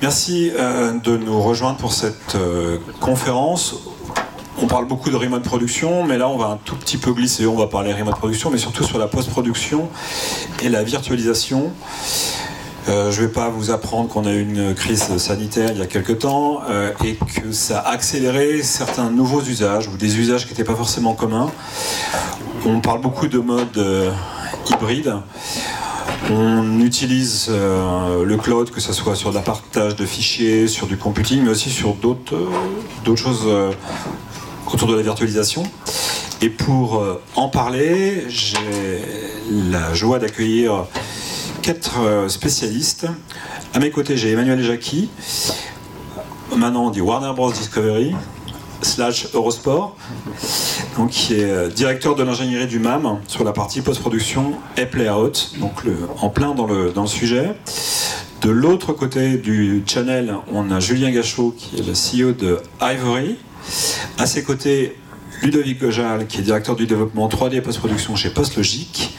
Merci euh, de nous rejoindre pour cette euh, conférence. On parle beaucoup de remote production, mais là on va un tout petit peu glisser. On va parler remote production, mais surtout sur la post-production et la virtualisation. Euh, je ne vais pas vous apprendre qu'on a eu une crise sanitaire il y a quelques temps et que ça a accéléré certains nouveaux usages ou des usages qui n'étaient pas forcément communs. On parle beaucoup de mode euh, hybride. On utilise euh, le cloud, que ce soit sur le partage de fichiers, sur du computing, mais aussi sur d'autres euh, choses euh, autour de la virtualisation. Et pour en parler, j'ai la joie d'accueillir quatre spécialistes. À mes côtés, j'ai Emmanuel Jacqui, maintenant on dit Warner Bros. Discovery, slash Eurosport, donc qui est euh, directeur de l'ingénierie du MAM sur la partie post-production et play-out, donc en plein dans le, dans le sujet. De l'autre côté du channel, on a Julien Gachot, qui est le CEO de Ivory. À ses côtés, Ludovic Gojal, qui est directeur du développement 3D et post-production chez PostLogic.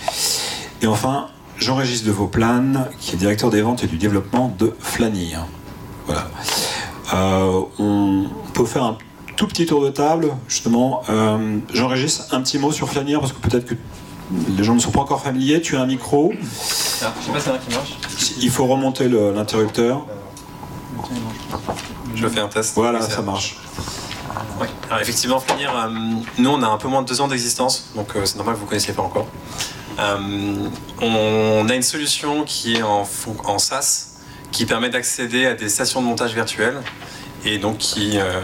Et enfin, Jean-Régis de Vauplane, qui est directeur des ventes et du développement de Flanir. Voilà. Euh, on peut faire un tout petit tour de table, justement. Euh, Jean-Régis, un petit mot sur Flanir, parce que peut-être que les gens ne sont pas encore familiers. Tu as un micro. Ah, je sais pas si c'est un qui marche. Il faut remonter l'interrupteur. Je fais un test. Voilà, ça marche. Alors effectivement, Flanir, euh, nous on a un peu moins de deux ans d'existence, donc euh, c'est normal que vous ne connaissiez pas encore. Euh, on a une solution qui est en, en SaaS, qui permet d'accéder à des stations de montage virtuelles, et donc qui euh,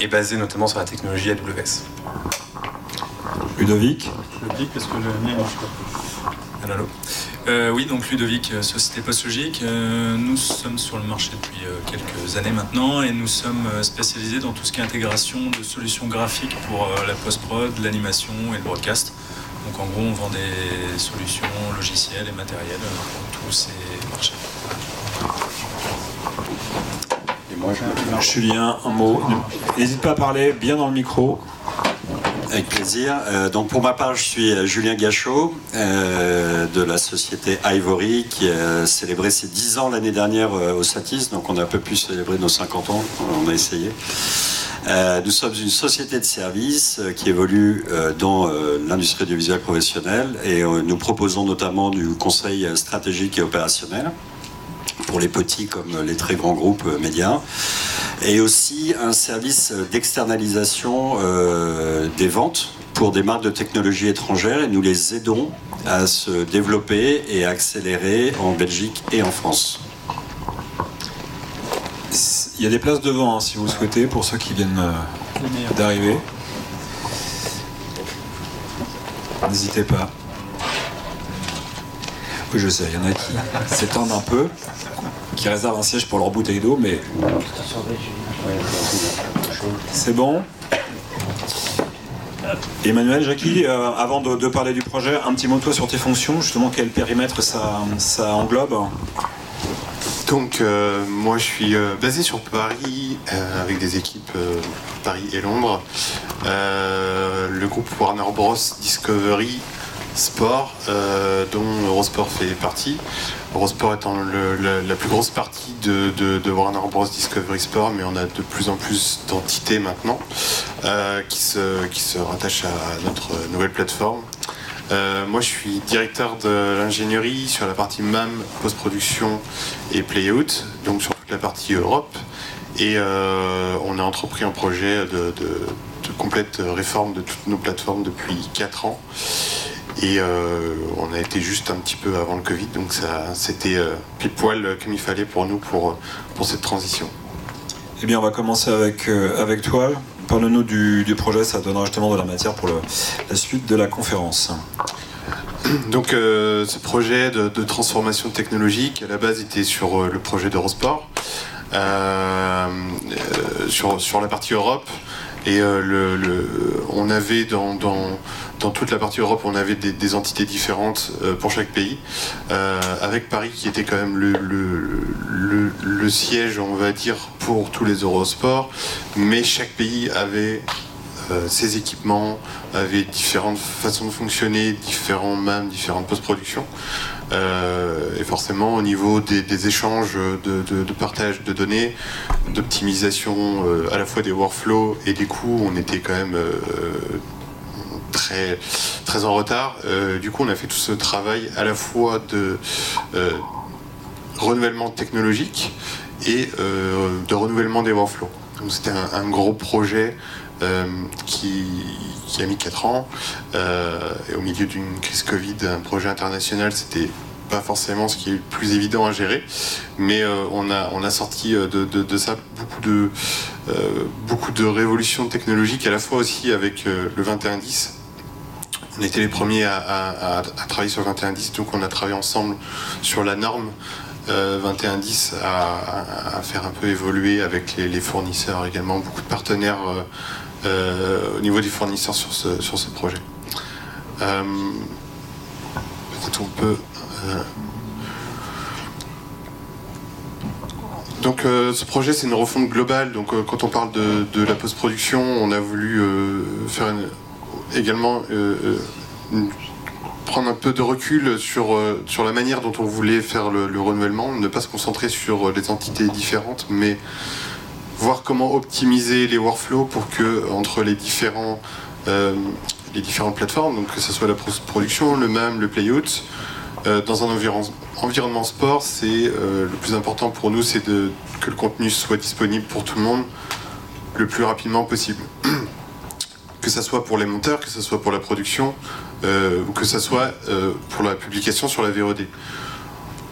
est basée notamment sur la technologie AWS. Ludovic. Ludovic, parce que le mien marche pas. Allô. Euh, oui, donc Ludovic, euh, Société Postlogique. Euh, nous sommes sur le marché depuis euh, quelques années maintenant et nous sommes spécialisés dans tout ce qui est intégration de solutions graphiques pour euh, la post-prod, l'animation et le broadcast. Donc en gros, on vend des solutions logicielles et matérielles pour tous ces marchés. Et moi, je Julien, un mot. N'hésite pas à parler bien dans le micro. Avec plaisir. Euh, donc pour ma part, je suis euh, Julien Gachot euh, de la société Ivory qui a célébré ses 10 ans l'année dernière au Satis. Donc on a un peu pu célébrer nos 50 ans. On a essayé. Nous sommes une société de services qui évolue dans l'industrie audiovisuelle professionnelle et nous proposons notamment du conseil stratégique et opérationnel pour les petits comme les très grands groupes euh, médias et aussi un service d'externalisation euh, des ventes pour des marques de technologie étrangères et nous les aidons à se développer et à accélérer en Belgique et en France. Il y a des places devant, hein, si vous souhaitez, pour ceux qui viennent euh, d'arriver. N'hésitez pas. Oui, je sais, il y en a qui s'étendent un peu, qui réservent un siège pour leur bouteille d'eau, mais c'est bon. Emmanuel, Jackie, euh, avant de, parler du projet, un petit mot de toi sur tes fonctions, justement quel périmètre ça, englobe Donc euh, moi je suis euh, basé sur Paris avec des équipes Paris et Londres. Le groupe Warner Bros Discovery Sport euh, dont Eurosport fait partie. Eurosport étant la, plus grosse partie de, Warner Bros Discovery Sport, mais on a de plus en plus d'entités maintenant euh, qui, se, rattachent à notre nouvelle plateforme. Euh, moi, je suis directeur de l'ingénierie sur la partie MAM, post-production et play-out, donc sur toute la partie Europe. Et on a entrepris un projet de, de- de complète réforme de toutes nos plateformes depuis 4 ans. Et euh, on a été juste un petit peu avant le Covid, donc ça, c'était euh, pile poil comme il fallait pour nous pour, pour cette transition. Eh bien, on va commencer avec, euh, avec toi. Parle-nous du, du projet, ça donnera justement de la matière pour le- la suite de la conférence. Donc euh, ce projet de, de transformation technologique, à la base, était sur euh, le projet d'Eurosport, euh, euh, sur, sur la partie Europe. Et euh, le, le- on avait dans, dans, dans toute la partie Europe, on avait des, entités différentes euh, pour chaque pays, euh, avec Paris qui était quand même le, siège, on va dire, pour tous les Eurosports. Mais chaque pays avait euh, ses équipements, avait différentes façons de fonctionner, différents MAM, différentes post-productions. Et forcément au niveau des, échanges de, partage de données, d'optimisation à la fois des workflows et des coûts, on était quand même très, en retard. du coup, on a fait tout ce travail à la fois de renouvellement technologique et de renouvellement des workflows. Donc c'était un, gros projet euh, qui, a mis 4 ans. Euh, et au milieu d'une crise Covid, un projet international, c'était pas forcément ce qui est le plus évident à gérer, mais euh, on, a, sorti de, ça beaucoup de, beaucoup de révolutions technologiques, à la fois aussi avec le 2110. On était les premiers à, travailler sur le 2110, donc on a travaillé ensemble sur la norme 2110 à, faire un peu évoluer avec les, fournisseurs également, beaucoup de partenaires euh, au niveau des fournisseurs sur ce, sur ce projet. Euh, peut-être on peut. Euh, donc ce projet c'est une refonte globale. Donc quand on parle de, la post-production, on a voulu faire également prendre un peu de recul sur, sur la manière dont on voulait faire le, le, renouvellement, ne pas se concentrer sur les entités différentes, mais voir comment optimiser les workflows pour que entre les différents euh, les différentes plateformes, donc que ce soit la production, le MAM, le playout, euh, dans un environnement sport, c'est euh, le plus important pour nous, c'est que le contenu soit disponible pour tout le monde le plus rapidement possible. que ce soit pour les monteurs, que ce soit pour la production, ou que ce soit pour la publication sur la VOD.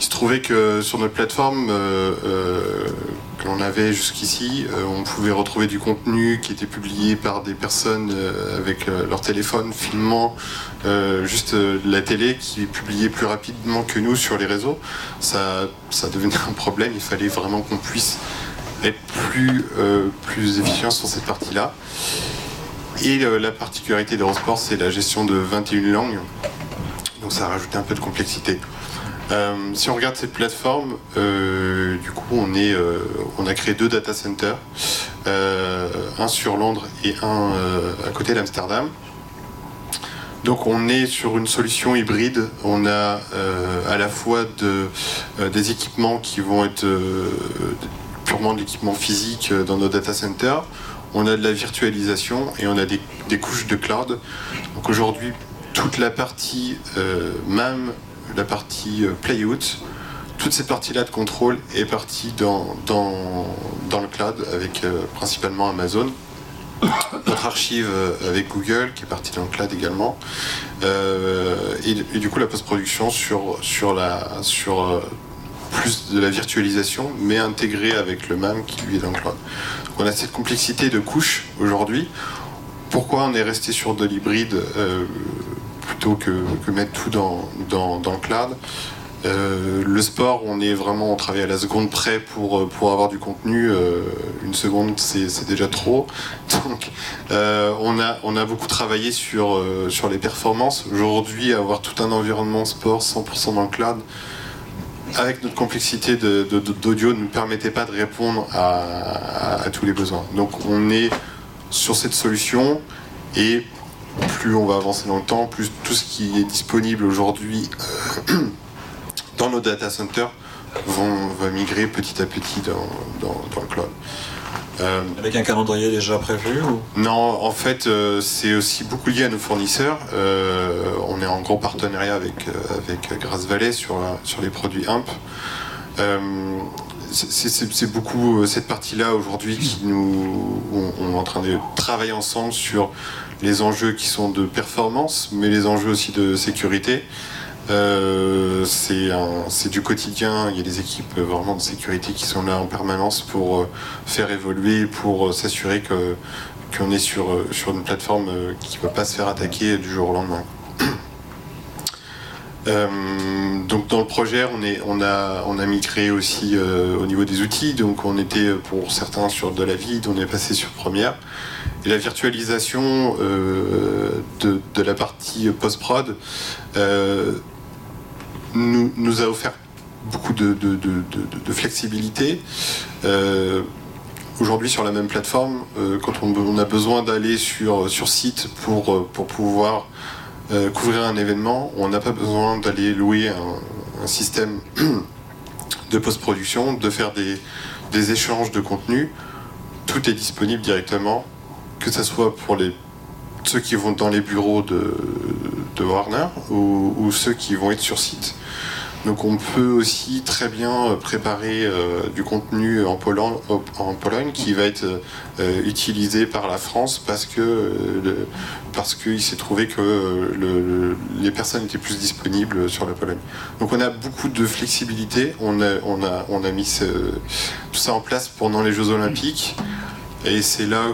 Il se trouvait que sur notre plateforme euh, euh, que l'on avait jusqu'ici, euh, on pouvait retrouver du contenu qui était publié par des personnes avec leur téléphone filmant juste la télé qui publiait plus rapidement que nous sur les réseaux. Ça, ça devenait un problème, il fallait vraiment qu'on puisse être plus, plus efficient sur cette partie-là. Et la particularité d'Eurosport, c'est la gestion de 21 langues. Donc ça a rajouté un peu de complexité. Euh, si on regarde cette plateforme, euh, du coup, on, euh, a créé deux data centers, un sur Londres et un à côté d'Amsterdam. Donc on est sur une solution hybride. On a à la fois de, des équipements qui vont être purement de l'équipement physique dans nos data centers. On a de la virtualisation et on a des, couches de cloud. Donc aujourd'hui, toute la partie MAM la partie euh, playout, toute cette partie-là de contrôle est partie dans, le cloud avec euh, principalement Amazon. Notre archive euh, avec Google qui est partie dans le cloud également. et, du coup la post-production sur, sur, la, sur plus de la virtualisation mais intégrée avec le MAM qui lui est dans le cloud. On a cette complexité de couches aujourd'hui. Pourquoi on est resté sur de l'hybride plutôt que, mettre tout dans, dans, le cloud? Euh, le sport, on est vraiment, on travaille à la seconde près pour, pour avoir du contenu. Euh, une seconde, c'est déjà trop. Donc, euh, on, a, on a beaucoup travaillé sur, sur les performances. Aujourd'hui, avoir tout un environnement sport 100% dans le cloud, avec notre complexité d'audio, ne nous permettait pas de répondre à, tous les besoins. Donc, on est sur cette solution et plus on va avancer dans le temps, plus tout ce qui est disponible aujourd'hui euh, dans nos data centers va migrer petit à petit dans, le cloud. Euh, Avec un calendrier déjà prévu Non, en fait, euh, c'est aussi beaucoup lié à nos fournisseurs. on est en gros partenariat avec, avec Grasse Valley sur, sur les produits IMP. c'est beaucoup cette partie-là aujourd'hui qui nous. on, est en train de travailler ensemble sur les enjeux qui sont de performance, mais les enjeux aussi de sécurité. Euh, c'est du quotidien, il y a des équipes vraiment de sécurité qui sont là en permanence pour euh, faire évoluer, pour euh, s'assurer qu'on est sur, sur une plateforme qui ne va pas se faire attaquer du jour au lendemain. donc dans le projet, on, a, on a migré aussi au niveau des outils. Donc on était pour certains sur de la vide, on est passé sur Première. La virtualisation de, la partie post-prod euh, nous, a offert beaucoup de, flexibilité. Euh, aujourd'hui, sur la même plateforme, quand on, a besoin d'aller sur, site pour, pour pouvoir couvrir un événement, on n'a pas besoin d'aller louer un, un système de post-production, de faire des, des échanges de contenu. Tout est disponible directement, que ce soit pour les, ceux qui vont dans les bureaux de, Warner ou, ceux qui vont être sur site. Donc on peut aussi très bien préparer euh, du contenu en Pologne, qui va être euh, utilisé par la France parce que euh, parce qu'il s'est trouvé que euh, le- le- les personnes étaient plus disponibles sur la Pologne. Donc on a beaucoup de flexibilité. On a on a on a mis tout ça en place pendant les Jeux Olympiques et c'est là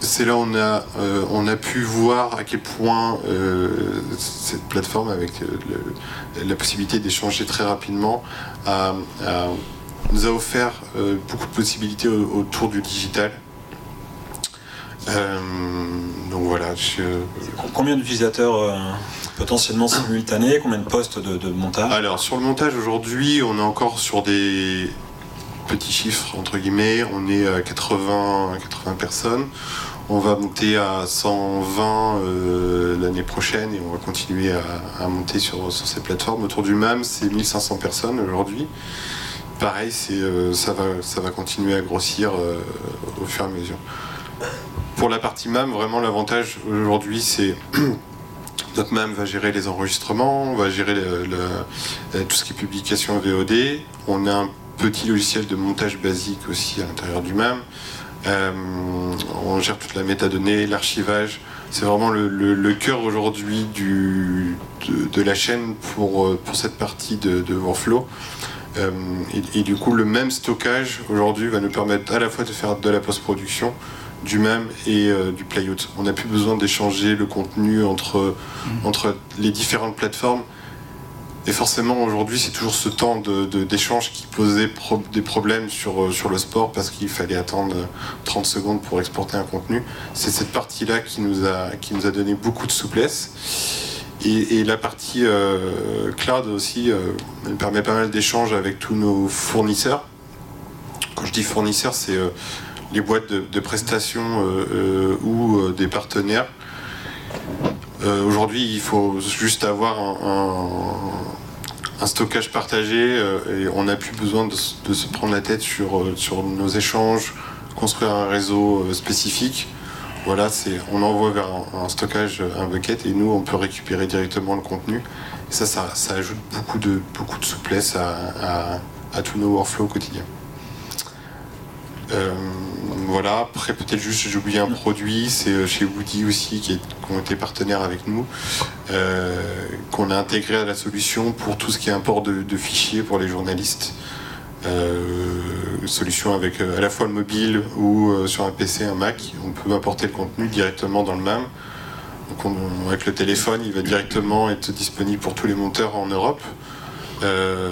c'est là on a euh, on a pu voir à quel point euh, cette plateforme avec euh, le- la possibilité d'échanger très rapidement a- a- nous a offert euh, beaucoup de possibilités au- autour du digital. Donc voilà, je- Combien d'utilisateurs potentiellement simultanés? Combien de postes de, de montage? Alors sur le montage aujourd'hui, on est encore sur des petits chiffres entre guillemets. On est à 80, 80 personnes. On va monter à 120 euh, l'année prochaine et on va continuer à, monter sur, sur ces plateformes. Autour du MAM, c'est 1500 personnes aujourd'hui. Pareil, euh, ça, va, ça va continuer à grossir euh, au fur et à mesure. Pour la partie MAM, vraiment l'avantage aujourd'hui, c'est notre MAM va gérer les enregistrements, on va gérer tout ce qui est publication VOD. On a un petit logiciel de montage basique aussi à l'intérieur du MAM. Euh, on gère toute la métadonnée, l'archivage. C'est vraiment le, le- le cœur aujourd'hui de, de la chaîne pour, euh, pour cette partie de, de workflow. Euh, et, et du coup, le même stockage aujourd'hui va nous permettre à la fois de faire de la post-production, du même et euh, du playout. On n'a plus besoin d'échanger le contenu entre, entre les différentes plateformes. Et forcément, aujourd'hui, c'est toujours ce temps d'échange qui posait des problèmes sur, euh, sur le sport parce qu'il fallait attendre 30 secondes pour exporter un contenu. C'est cette partie-là qui, nous a- donné beaucoup de souplesse. Et, la partie euh, cloud aussi, euh, elle permet pas mal d'échanges avec tous nos fournisseurs. Quand je dis fournisseurs, c'est euh, les boîtes de, prestations euh, euh, ou euh, des partenaires. Euh, Aujourd'hui, il faut juste avoir un, stockage partagé euh, et on n'a plus besoin de, se prendre la tête sur, euh, sur nos échanges, construire un réseau spécifique. Voilà, on envoie vers un, stockage, un bucket, et nous, on peut récupérer directement le contenu. Ça, ça, ajoute beaucoup de, beaucoup de souplesse à, à- à tous nos workflows quotidiens. Euh, voilà, après peut-être juste j'ai oublié un produit, c'est euh, chez Woody aussi qui, ont été partenaires avec nous, euh, qu'on a intégré à la solution pour tout ce qui est import de, fichiers pour les journalistes. Solution avec à la fois le mobile ou sur un PC, un Mac, on peut importer le contenu directement dans le MAM. Avec le téléphone, il va directement être disponible pour tous les monteurs en Europe euh,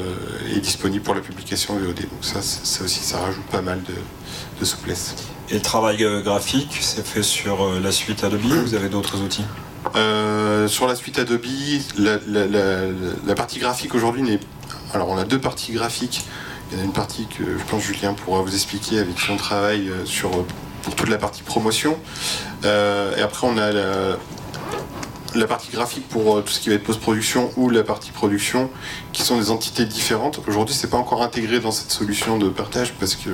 et disponible pour la publication VOD. Donc ça, ça aussi, ça rajoute pas mal de, de souplesse. Et le travail euh, graphique, c'est fait sur euh, la suite Adobe ou vous avez d'autres outils? Euh, sur la suite Adobe, la, la- la- la partie graphique aujourd'hui n'est. Alors, on a deux parties graphiques. Il y en a une partie que je pense Julien pourra vous expliquer avec qui on travaille sur, pour toute la partie promotion. Euh, et après, on a la, la partie graphique pour euh, tout ce qui va être post-production ou la partie production, qui sont des entités différentes. Aujourd'hui, c'est pas encore intégré dans cette solution de partage parce que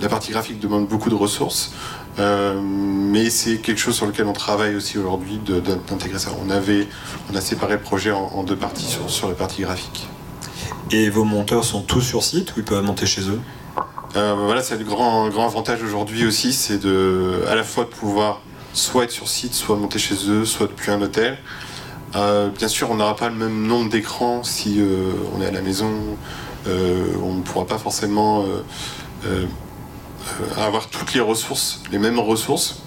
la partie graphique demande beaucoup de ressources. Euh, mais c'est quelque chose sur lequel on travaille aussi aujourd'hui d'intégrer ça. On avait, on a séparé le projet en, en deux parties sur, sur la partie graphique. Et vos monteurs sont tous sur site ou ils peuvent monter chez eux? Euh, voilà, c'est le grand, grand avantage aujourd'hui aussi, c'est de, à la fois de pouvoir soit être sur site, soit monter chez eux, soit depuis un hôtel. Euh, bien sûr, on n'aura pas le même nombre d'écrans si euh, on est à la maison. Euh, on ne pourra pas forcément avoir toutes les ressources, les mêmes ressources.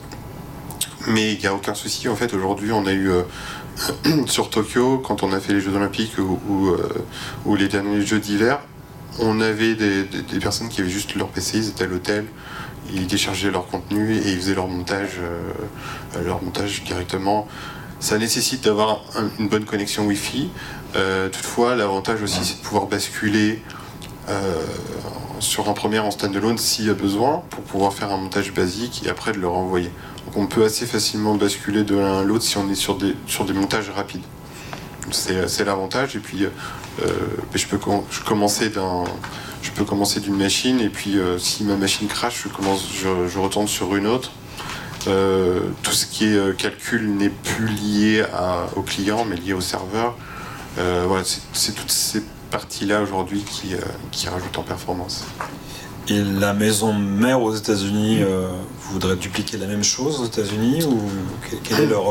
Mais il n'y a aucun souci. En fait, aujourd'hui, on a eu sur Tokyo, quand on a fait les Jeux Olympiques ou, les derniers Jeux d'hiver, on avait des, des- des personnes qui avaient juste leur PC, ils étaient à l'hôtel, ils déchargeaient leur contenu et ils faisaient leur montage, euh, leur montage directement. Ça nécessite d'avoir un- une bonne connexion Wi-Fi. Euh, toutefois, l'avantage aussi, c'est de pouvoir basculer euh, sur un premier en standalone s'il y a besoin pour pouvoir faire un montage basique et après de le renvoyer. Donc on peut assez facilement basculer de l'un à l'autre si on est sur des, sur des montages rapides. c'est l'avantage. Et puis, je peux commencer d'un je peux commencer d'une machine et puis si ma machine crache, je, commence, je, retourne sur une autre. tout ce qui est calcul n'est plus lié au client mais lié au serveur. voilà, c'est toutes ces parties-là aujourd'hui qui, qui rajoutent en performance. Et la maison mère aux États-Unis euh, voudrait dupliquer la même chose aux États-Unis ou quel est leur,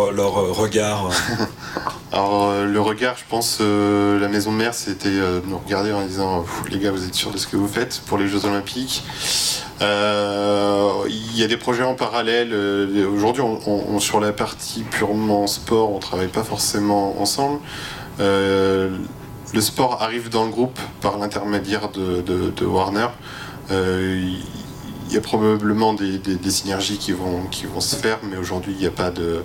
regard? Alors euh, le regard, je pense, euh, la maison mère, c'était de nous regarder en disant les gars, vous êtes sûrs de ce que vous faites pour les Jeux Olympiques Il y a des projets en parallèle. Aujourd'hui, on, sur la partie purement sport, on travaille pas forcément ensemble. le sport arrive dans le groupe par l'intermédiaire de Warner. Il euh, y a probablement des, synergies qui vont, qui vont se faire, mais aujourd'hui, il n'y a, pas de,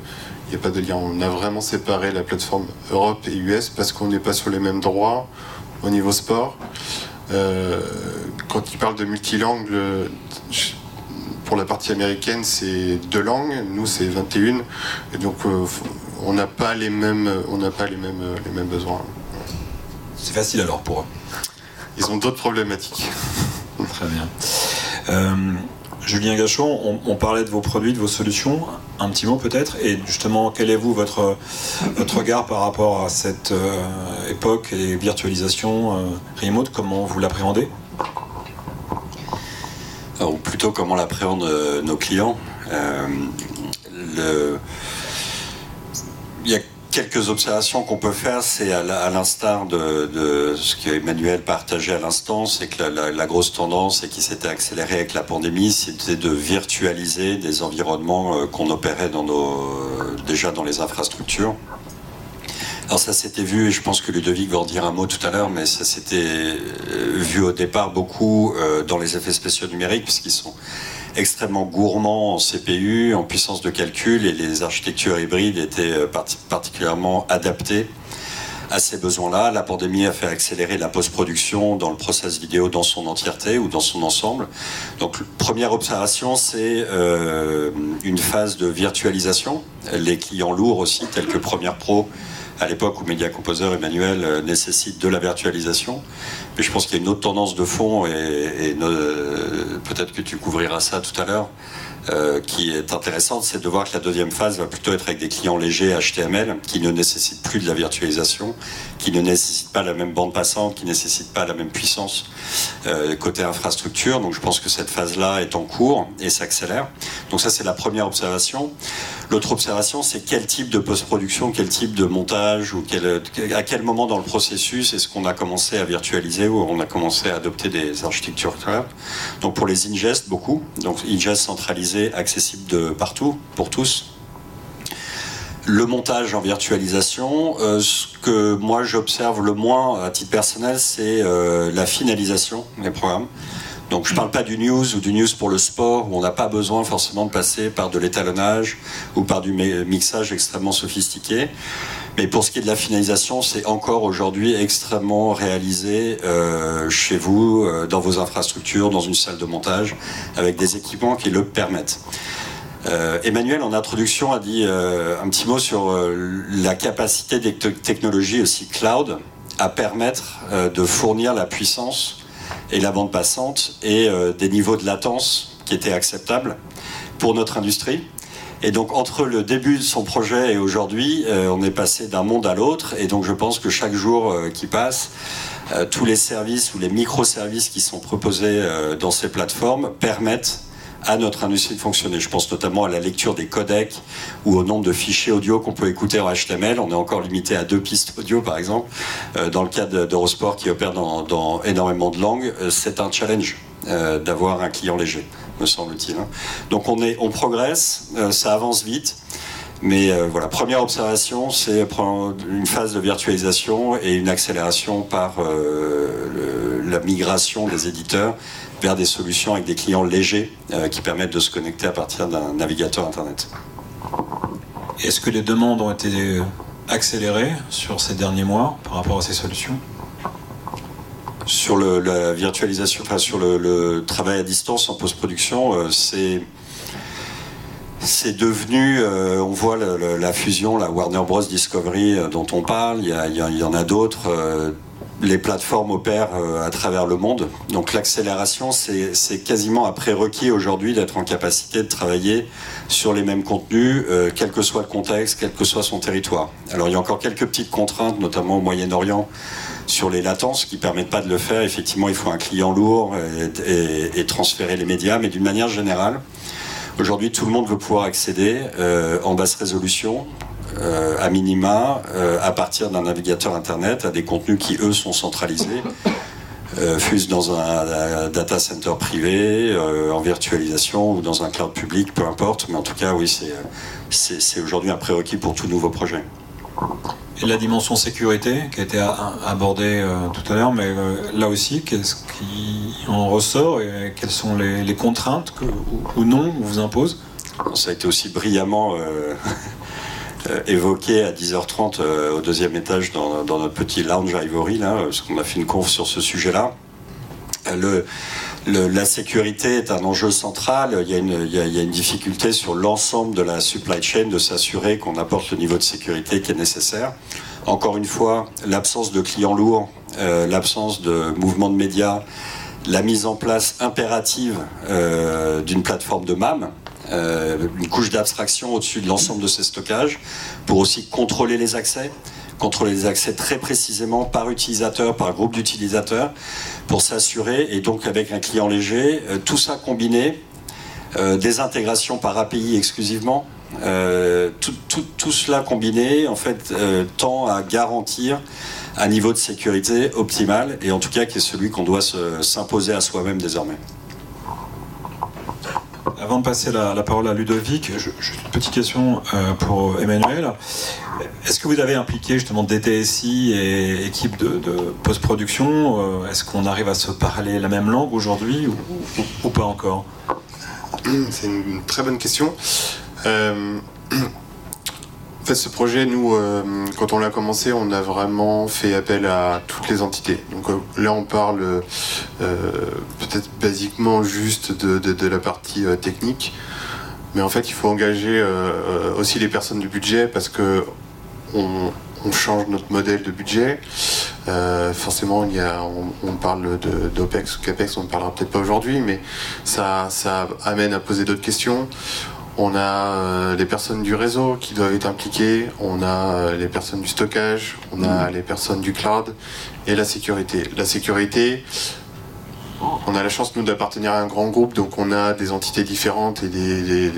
a pas de lien. On a vraiment séparé la plateforme Europe et US parce qu'on n'est pas sur les mêmes droits au niveau sport. Euh, quand il parle de multilangue, pour la partie américaine, c'est deux langues, nous c'est 21, et donc euh, on n'a pas les mêmes, on n'a pas les mêmes, les mêmes besoins. C'est facile alors pour eux. Ils ont d'autres problématiques. Très bien. Euh, Julien Gachon, on, parlait de vos produits, de vos solutions, un petit mot peut-être, et justement, quel est vous votre, regard par rapport à cette euh, époque et virtualisation euh, remote, comment vous l'appréhendez? Ou plutôt comment l'appréhendent nos clients? Il y a quelques observations qu'on peut faire, c'est à l'instar de, ce qu'Emmanuel partageait à l'instant, c'est que la, grosse tendance et qui s'était accélérée avec la pandémie, c'était de virtualiser des environnements euh, qu'on opérait nos, déjà dans les infrastructures. Alors ça s'était vu, et je pense que Ludovic va en dire un mot tout à l'heure, mais ça s'était euh, vu au départ beaucoup euh, dans les effets spéciaux numériques, puisqu'ils sont extrêmement gourmand en CPU, en puissance de calcul, et les architectures hybrides étaient euh, particulièrement adaptées à ces besoins-là. La pandémie a fait accélérer la post-production dans le process vidéo dans son entièreté ou dans son ensemble. Donc, première observation, c'est euh, une phase de virtualisation. Les clients lourds aussi, tels que Premiere Pro, à l'époque où Media Composer et Manuel euh, nécessitent de la virtualisation. Mais je pense qu'il y a une autre tendance de fond, et, euh, peut-être que tu couvriras ça tout à l'heure, euh, qui est intéressante, c'est de voir que la deuxième phase va plutôt être avec des clients légers HTML qui ne nécessitent plus de la virtualisation, qui ne nécessitent pas la même bande passante, qui ne nécessitent pas la même puissance euh, côté infrastructure. Donc je pense que cette phase-là est en cours et s'accélère. Donc ça c'est la première observation. L'autre observation c'est quel type de post-production, quel type de montage ou à quel moment dans le processus est-ce qu'on a commencé à virtualiser ou on a commencé à adopter des architectures cloud. Donc pour les ingest beaucoup, donc ingest centralisé accessible de partout, pour tous. Le montage en virtualisation, euh, ce que moi j'observe le moins à titre personnel, c'est euh, la finalisation des programmes. Donc je ne parle pas du news ou du news pour le sport où on n'a pas besoin forcément de passer par de l'étalonnage ou par du mixage extrêmement sophistiqué. Mais pour ce qui est de la finalisation, c'est encore aujourd'hui extrêmement réalisé euh, chez vous, euh, dans vos infrastructures, dans une salle de montage, avec des équipements qui le permettent. Euh, Emmanuel, en introduction, a dit un petit mot sur la capacité des technologies aussi cloud à permettre de fournir la puissance et la bande passante et des niveaux de latence qui étaient acceptables pour notre industrie. Et donc entre le début de son projet et aujourd'hui, euh, on est passé d'un monde à l'autre. Et donc je pense que chaque jour euh, qui passe, euh, tous les services ou les microservices qui sont proposés dans ces plateformes permettent à notre industrie de fonctionner. Je pense notamment à la lecture des codecs ou au nombre de fichiers audio qu'on peut écouter en HTML. On est encore limité à deux pistes audio, par exemple. dans le cas d'Eurosport qui opère dans, dans, énormément de langues, c'est un challenge d'avoir un client léger me semble-t-il. Hein. Donc on, est, on progresse, euh, ça avance vite. Mais euh, voilà, première observation, c'est une phase de virtualisation et une accélération par euh, la migration des éditeurs vers des solutions avec des clients légers qui permettent de se connecter à partir d'un navigateur Internet. Est-ce que les demandes ont été accélérées sur ces derniers mois par rapport à ces solutions? Sur la virtualisation, enfin sur le, travail à distance en post-production, euh, c'est devenu, euh, on voit la fusion, la Warner Bros. Discovery euh, dont on parle, il y, en a d'autres. Les plateformes opèrent à travers le monde. Donc l'accélération, c'est quasiment un prérequis aujourd'hui d'être en capacité de travailler sur les mêmes contenus, quel que soit le contexte, quel que soit son territoire. Alors il y a encore quelques petites contraintes, notamment au Moyen-Orient, sur les latences qui permettent pas de le faire. Effectivement, il faut un client lourd et transférer les médias, mais d'une manière générale, Aujourd'hui, tout le monde veut pouvoir accéder euh, en basse résolution, euh, à minima, euh, à partir d'un navigateur Internet, à des contenus qui, eux, sont centralisés, fusent dans un, data center privé, en virtualisation ou dans un cloud public, peu importe. Mais en tout cas, oui, c'est aujourd'hui un prérequis pour tout nouveau projet. Et la dimension sécurité qui a été abordée euh, tout à l'heure, mais euh, là aussi, qu'est-ce qui en ressort et quelles sont les, contraintes que, ou, non vous impose? Ça a été aussi brillamment euh, évoqué à 10h30 au deuxième étage dans, notre petit lounge Ivory, là, parce qu'on a fait une conf sur ce sujet-là. La sécurité est un enjeu central. Il y a une, il y a, une difficulté sur l'ensemble de la supply chain de s'assurer qu'on apporte le niveau de sécurité qui est nécessaire. Encore une fois, l'absence de clients lourds, euh, l'absence de mouvements de médias, la mise en place impérative euh, d'une plateforme de MAM, euh, une couche d'abstraction au-dessus de l'ensemble de ces stockages, pour aussi contrôler les accès, contrôler les accès très précisément par utilisateur, par groupe d'utilisateurs, pour s'assurer, et donc avec un client léger, euh, tout ça combiné, euh, des intégrations par API exclusivement, euh, tout, cela combiné, en fait, tend à garantir un niveau de sécurité optimal, et en tout cas qui est celui qu'on doit s'imposer à soi-même désormais. Avant de passer la, parole à Ludovic, juste une petite question pour Emmanuel. Est-ce que vous avez impliqué justement DTSI et équipe de, post-production euh, Est-ce qu'on arrive à se parler la même langue aujourd'hui ou, pas encore? C'est une très bonne question. Euh, en fait, ce projet, nous, euh, quand on l'a commencé, on a vraiment fait appel à toutes les entités. Donc là, on parle peut-être basiquement juste de, la partie technique, mais en fait, il faut engager aussi les personnes du budget parce que on, change notre modèle de budget. forcément, il y a, on, parle d'OPEX ou CAPEX, on ne parlera peut-être pas aujourd'hui, mais ça, ça amène à poser d'autres questions. On a euh, les personnes du réseau qui doivent être impliquées, on a euh, les personnes du stockage, on a mm. les personnes du cloud et la sécurité. La sécurité, on a la chance nous d'appartenir à un grand groupe, donc on a des entités différentes et des,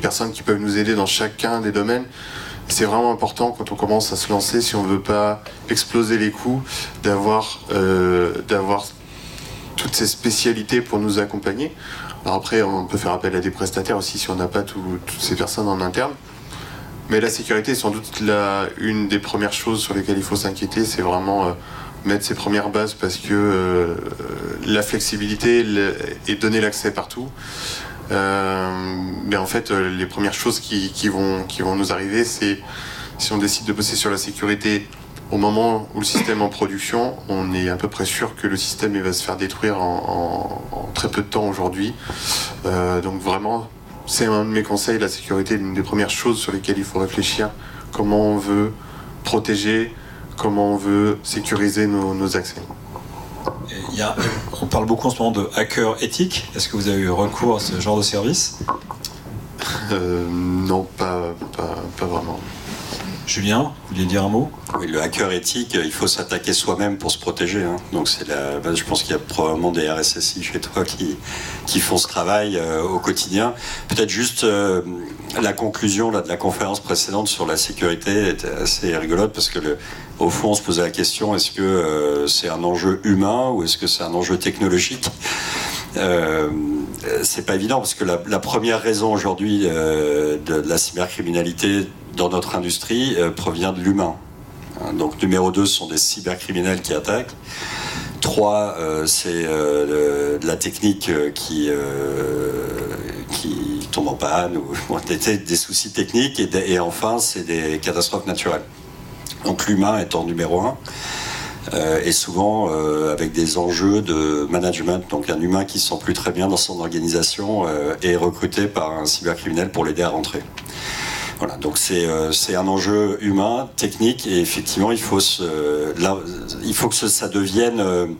personnes qui peuvent nous aider dans chacun des domaines. C'est vraiment important quand on commence à se lancer, si on ne veut pas exploser les coûts, d'avoir euh, d'avoir toutes ces spécialités pour nous accompagner. Alors après, on peut faire appel à des prestataires aussi si on n'a pas toutes ces personnes en interne. Mais la sécurité est sans doute une des premières choses sur lesquelles il faut s'inquiéter, c'est vraiment euh, mettre ses premières bases parce que euh, la flexibilité et donner l'accès partout. Euh, mais en fait, les premières choses qui, vont, qui vont nous arriver, c'est si on décide de bosser sur la sécurité au moment où le système est en production, on est à peu près sûr que le système va se faire détruire en, très peu de temps aujourd'hui. Euh, donc vraiment, c'est un de mes conseils, la sécurité est l'une des premières choses sur lesquelles il faut réfléchir. Comment on veut protéger, comment on veut sécuriser nos, accès. on parle beaucoup en ce moment de hacker éthique. Est-ce que vous avez eu recours à ce genre de service? Euh, Non, pas, pas vraiment. Julien, vous vouliez dire un mot? Oui, le hacker éthique, il faut s'attaquer soi-même pour se protéger. Hein. Donc c'est la, je pense qu'il y a probablement des RSSI chez toi qui, qui font ce travail euh, au quotidien. Peut-être juste euh, la conclusion là, de la conférence précédente sur la sécurité était assez rigolote parce que au fond on se posait la question est-ce que euh, c'est un enjeu humain ou est-ce que c'est un enjeu technologique? C'est pas évident parce que la, première raison aujourd'hui de, la cybercriminalité dans notre industrie euh, provient de l'humain. Hein, donc numéro 2, ce sont des cybercriminels qui attaquent. 3, euh, c'est euh, de la technique qui, qui tombe en panne ou des, soucis techniques. Et, et enfin, c'est des catastrophes naturelles. Donc l'humain en numéro 1. Et souvent avec des enjeux de management. Donc un humain qui se sent plus très bien dans son organisation est recruté par un cybercriminel pour l'aider à rentrer. Voilà, donc c'est un enjeu humain, technique, et effectivement, il faut, il faut que ça devienne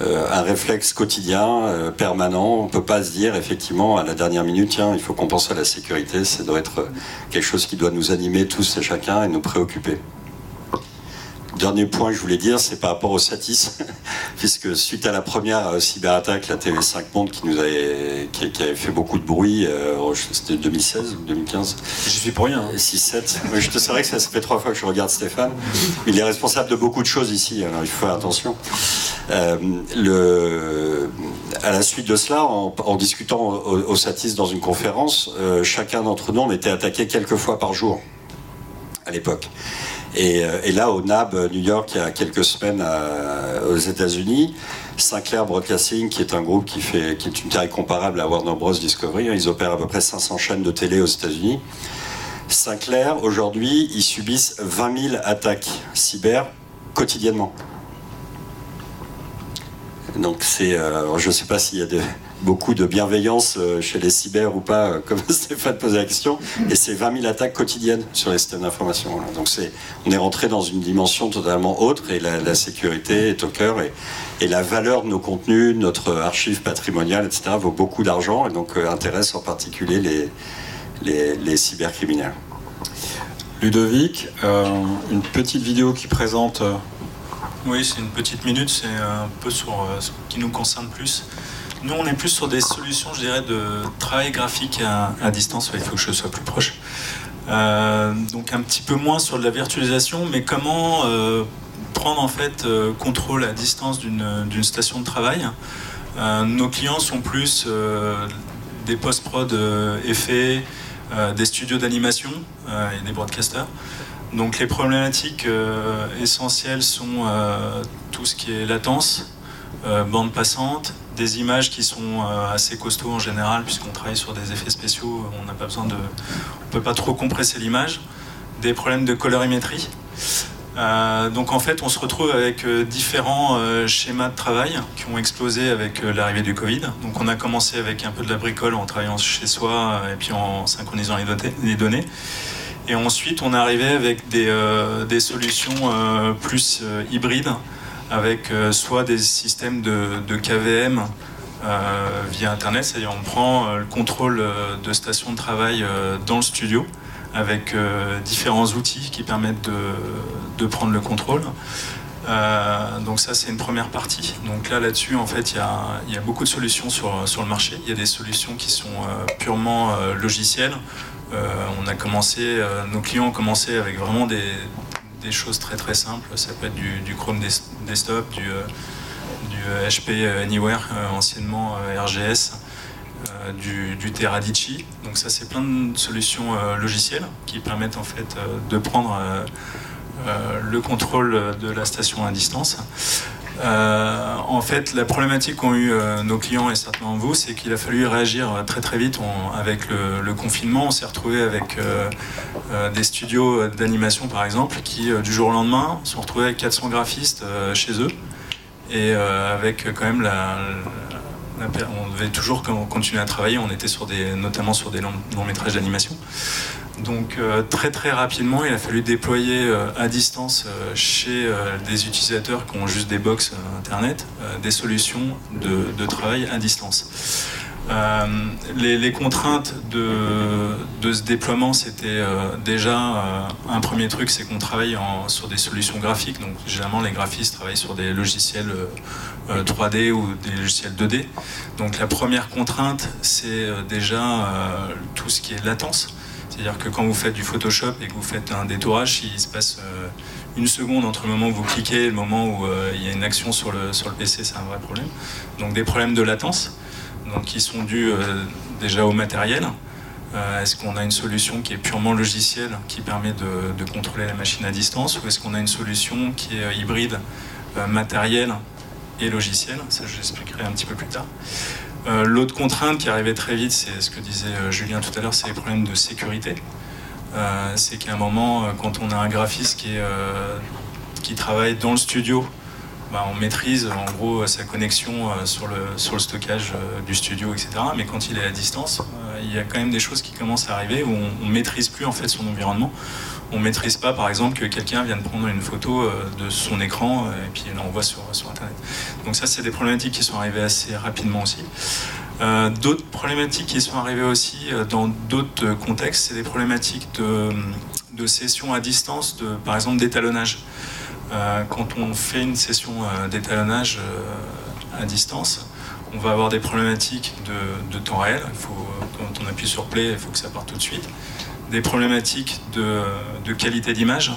euh, un réflexe quotidien, euh, permanent. On ne peut pas se dire effectivement à la dernière minute, tiens, il faut qu'on pense à la sécurité. Ça doit être quelque chose qui doit nous animer tous et chacun et nous préoccuper dernier point que je voulais dire, c'est par rapport au Satis, puisque suite à la première euh, cyberattaque, la TV5 Monde qui nous avait, qui, avait fait beaucoup de bruit, euh, c'était 2016 ou 2015 Je suis pour rien. 6-7. Hein. Je te savais que ça, fait trois fois que je regarde Stéphane. Il est responsable de beaucoup de choses ici, alors il faut faire attention. Euh, le, à la suite de cela, en, discutant au, Satis dans une conférence, chacun d'entre nous, on était attaqué quelques fois par jour à l'époque. Euh, et, là, au NAB New York, il y a quelques semaines aux États-Unis, Sinclair Broadcasting, qui est un groupe qui, fait, est une taille comparable à Warner Bros. Discovery, hein, ils opèrent à peu près 500 chaînes de télé aux États-Unis. Sinclair, aujourd'hui, ils subissent 20 000 attaques cyber quotidiennement. Donc c'est, euh, je ne sais pas s'il y a beaucoup de bienveillance euh, chez les cyber ou pas, euh, comme Stéphane posait la question, et c'est 20 000 attaques quotidiennes sur les systèmes d'information. Donc c'est, on est rentré dans une dimension totalement autre, et la, sécurité est au cœur, et, la valeur de nos contenus, notre archive patrimoniale, etc., vaut beaucoup d'argent, et donc intéresse en particulier les cybercriminels. Ludovic, une petite vidéo qui présente oui, c'est une petite minute, c'est un peu sur euh, ce qui nous concerne plus. Nous, on est plus sur des solutions, je dirais, de travail graphique à, distance. il faut que je sois plus proche. Euh, donc un petit peu moins sur de la virtualisation, mais comment euh, prendre en fait contrôle à distance d'une station de travail. nos clients sont plus des post-prod effets, des studios d'animation et des broadcasters. Donc les problématiques euh, essentielles sont euh, tout ce qui est latence, euh, bande passante, des images qui sont assez costauds en général puisqu'on travaille sur des effets spéciaux, on n'a pas besoin de, on peut pas trop compresser l'image, des problèmes de colorimétrie. donc en fait, on se retrouve avec différents schémas de travail qui ont explosé avec l'arrivée du Covid. Donc on a commencé avec un peu de la bricole en travaillant chez soi et puis en synchronisant les données. Et ensuite, on arrivé avec des, euh, solutions euh, plus euh, hybrides, avec soit des systèmes de, KVM via Internet, c'est-à-dire on prend le contrôle de stations de travail dans le studio, avec différents outils qui permettent de, prendre le contrôle. donc ça c'est une première partie. Donc là là-dessus en fait il y a, beaucoup de solutions sur, le marché. Il y a des solutions qui sont purement logicielles on a commencé, euh, nos clients ont commencé avec vraiment des, choses très très simples. Ça peut être du, Chrome Desktop, du, HP euh, Anywhere, anciennement RGS, du, du Teradici. Donc ça, c'est plein de solutions logicielles qui permettent en fait de prendre le contrôle de la station à distance. Euh, en fait, la problématique qu'ont eu euh, nos clients et certainement vous, c'est qu'il a fallu réagir très très vite avec le, confinement. On s'est retrouvé avec euh, des studios d'animation, par exemple, qui du jour au lendemain sont retrouvés avec 400 graphistes chez eux et avec quand même la, on devait toujours continuer à travailler. On était sur des, notamment sur des longs métrages d'animation. Donc euh, très très rapidement, il a fallu déployer euh, à distance euh, chez des utilisateurs qui ont juste des box internet des solutions de, travail à distance. Les, contraintes de, ce déploiement, c'était déjà un premier truc, c'est qu'on travaille sur des solutions graphiques. Donc généralement, les graphistes travaillent sur des logiciels 3D ou des logiciels 2D. Donc la première contrainte, c'est déjà tout ce qui est latence. C'est-à-dire que quand vous faites du Photoshop et que vous faites un détourage, il se passe euh, une seconde entre le moment où vous cliquez et le moment où euh, il y a une action sur le, sur le PC, c'est un vrai problème. Donc des problèmes de latence, donc qui sont dus euh, déjà au matériel. est-ce qu'on a une solution qui est purement logicielle, qui permet de, contrôler la machine à distance, ou est-ce qu'on a une solution qui est hybride, matériel et logiciel Ça, je l'expliquerai un petit peu plus tard. Euh, l'autre contrainte qui arrivait très vite, c'est ce que disait euh, Julien tout à l'heure, c'est les problèmes de sécurité. Euh, c'est qu'à un moment, quand on a un graphiste qui, travaille dans le studio bah, on maîtrise en gros sa connexion sur, le, sur le stockage du studio, etc. Mais quand il est à distance, il y a quand même des choses qui commencent à arriver où on, ne maîtrise plus en fait son environnement. On maîtrise pas, par exemple, que quelqu'un vienne prendre une photo de son écran et puis l'envoie sur, sur Internet. Donc ça, c'est des problématiques qui sont arrivées assez rapidement aussi. Euh, d'autres problématiques qui sont arrivées aussi euh, dans d'autres contextes, c'est des problématiques de, de session à distance, de, par exemple d'étalonnage. Euh, quand on fait une session d'étalonnage à distance, on va avoir des problématiques de, temps réel. Il faut, quand on appuie sur play, il faut que ça parte tout de suite. Des problématiques de, qualité d'image.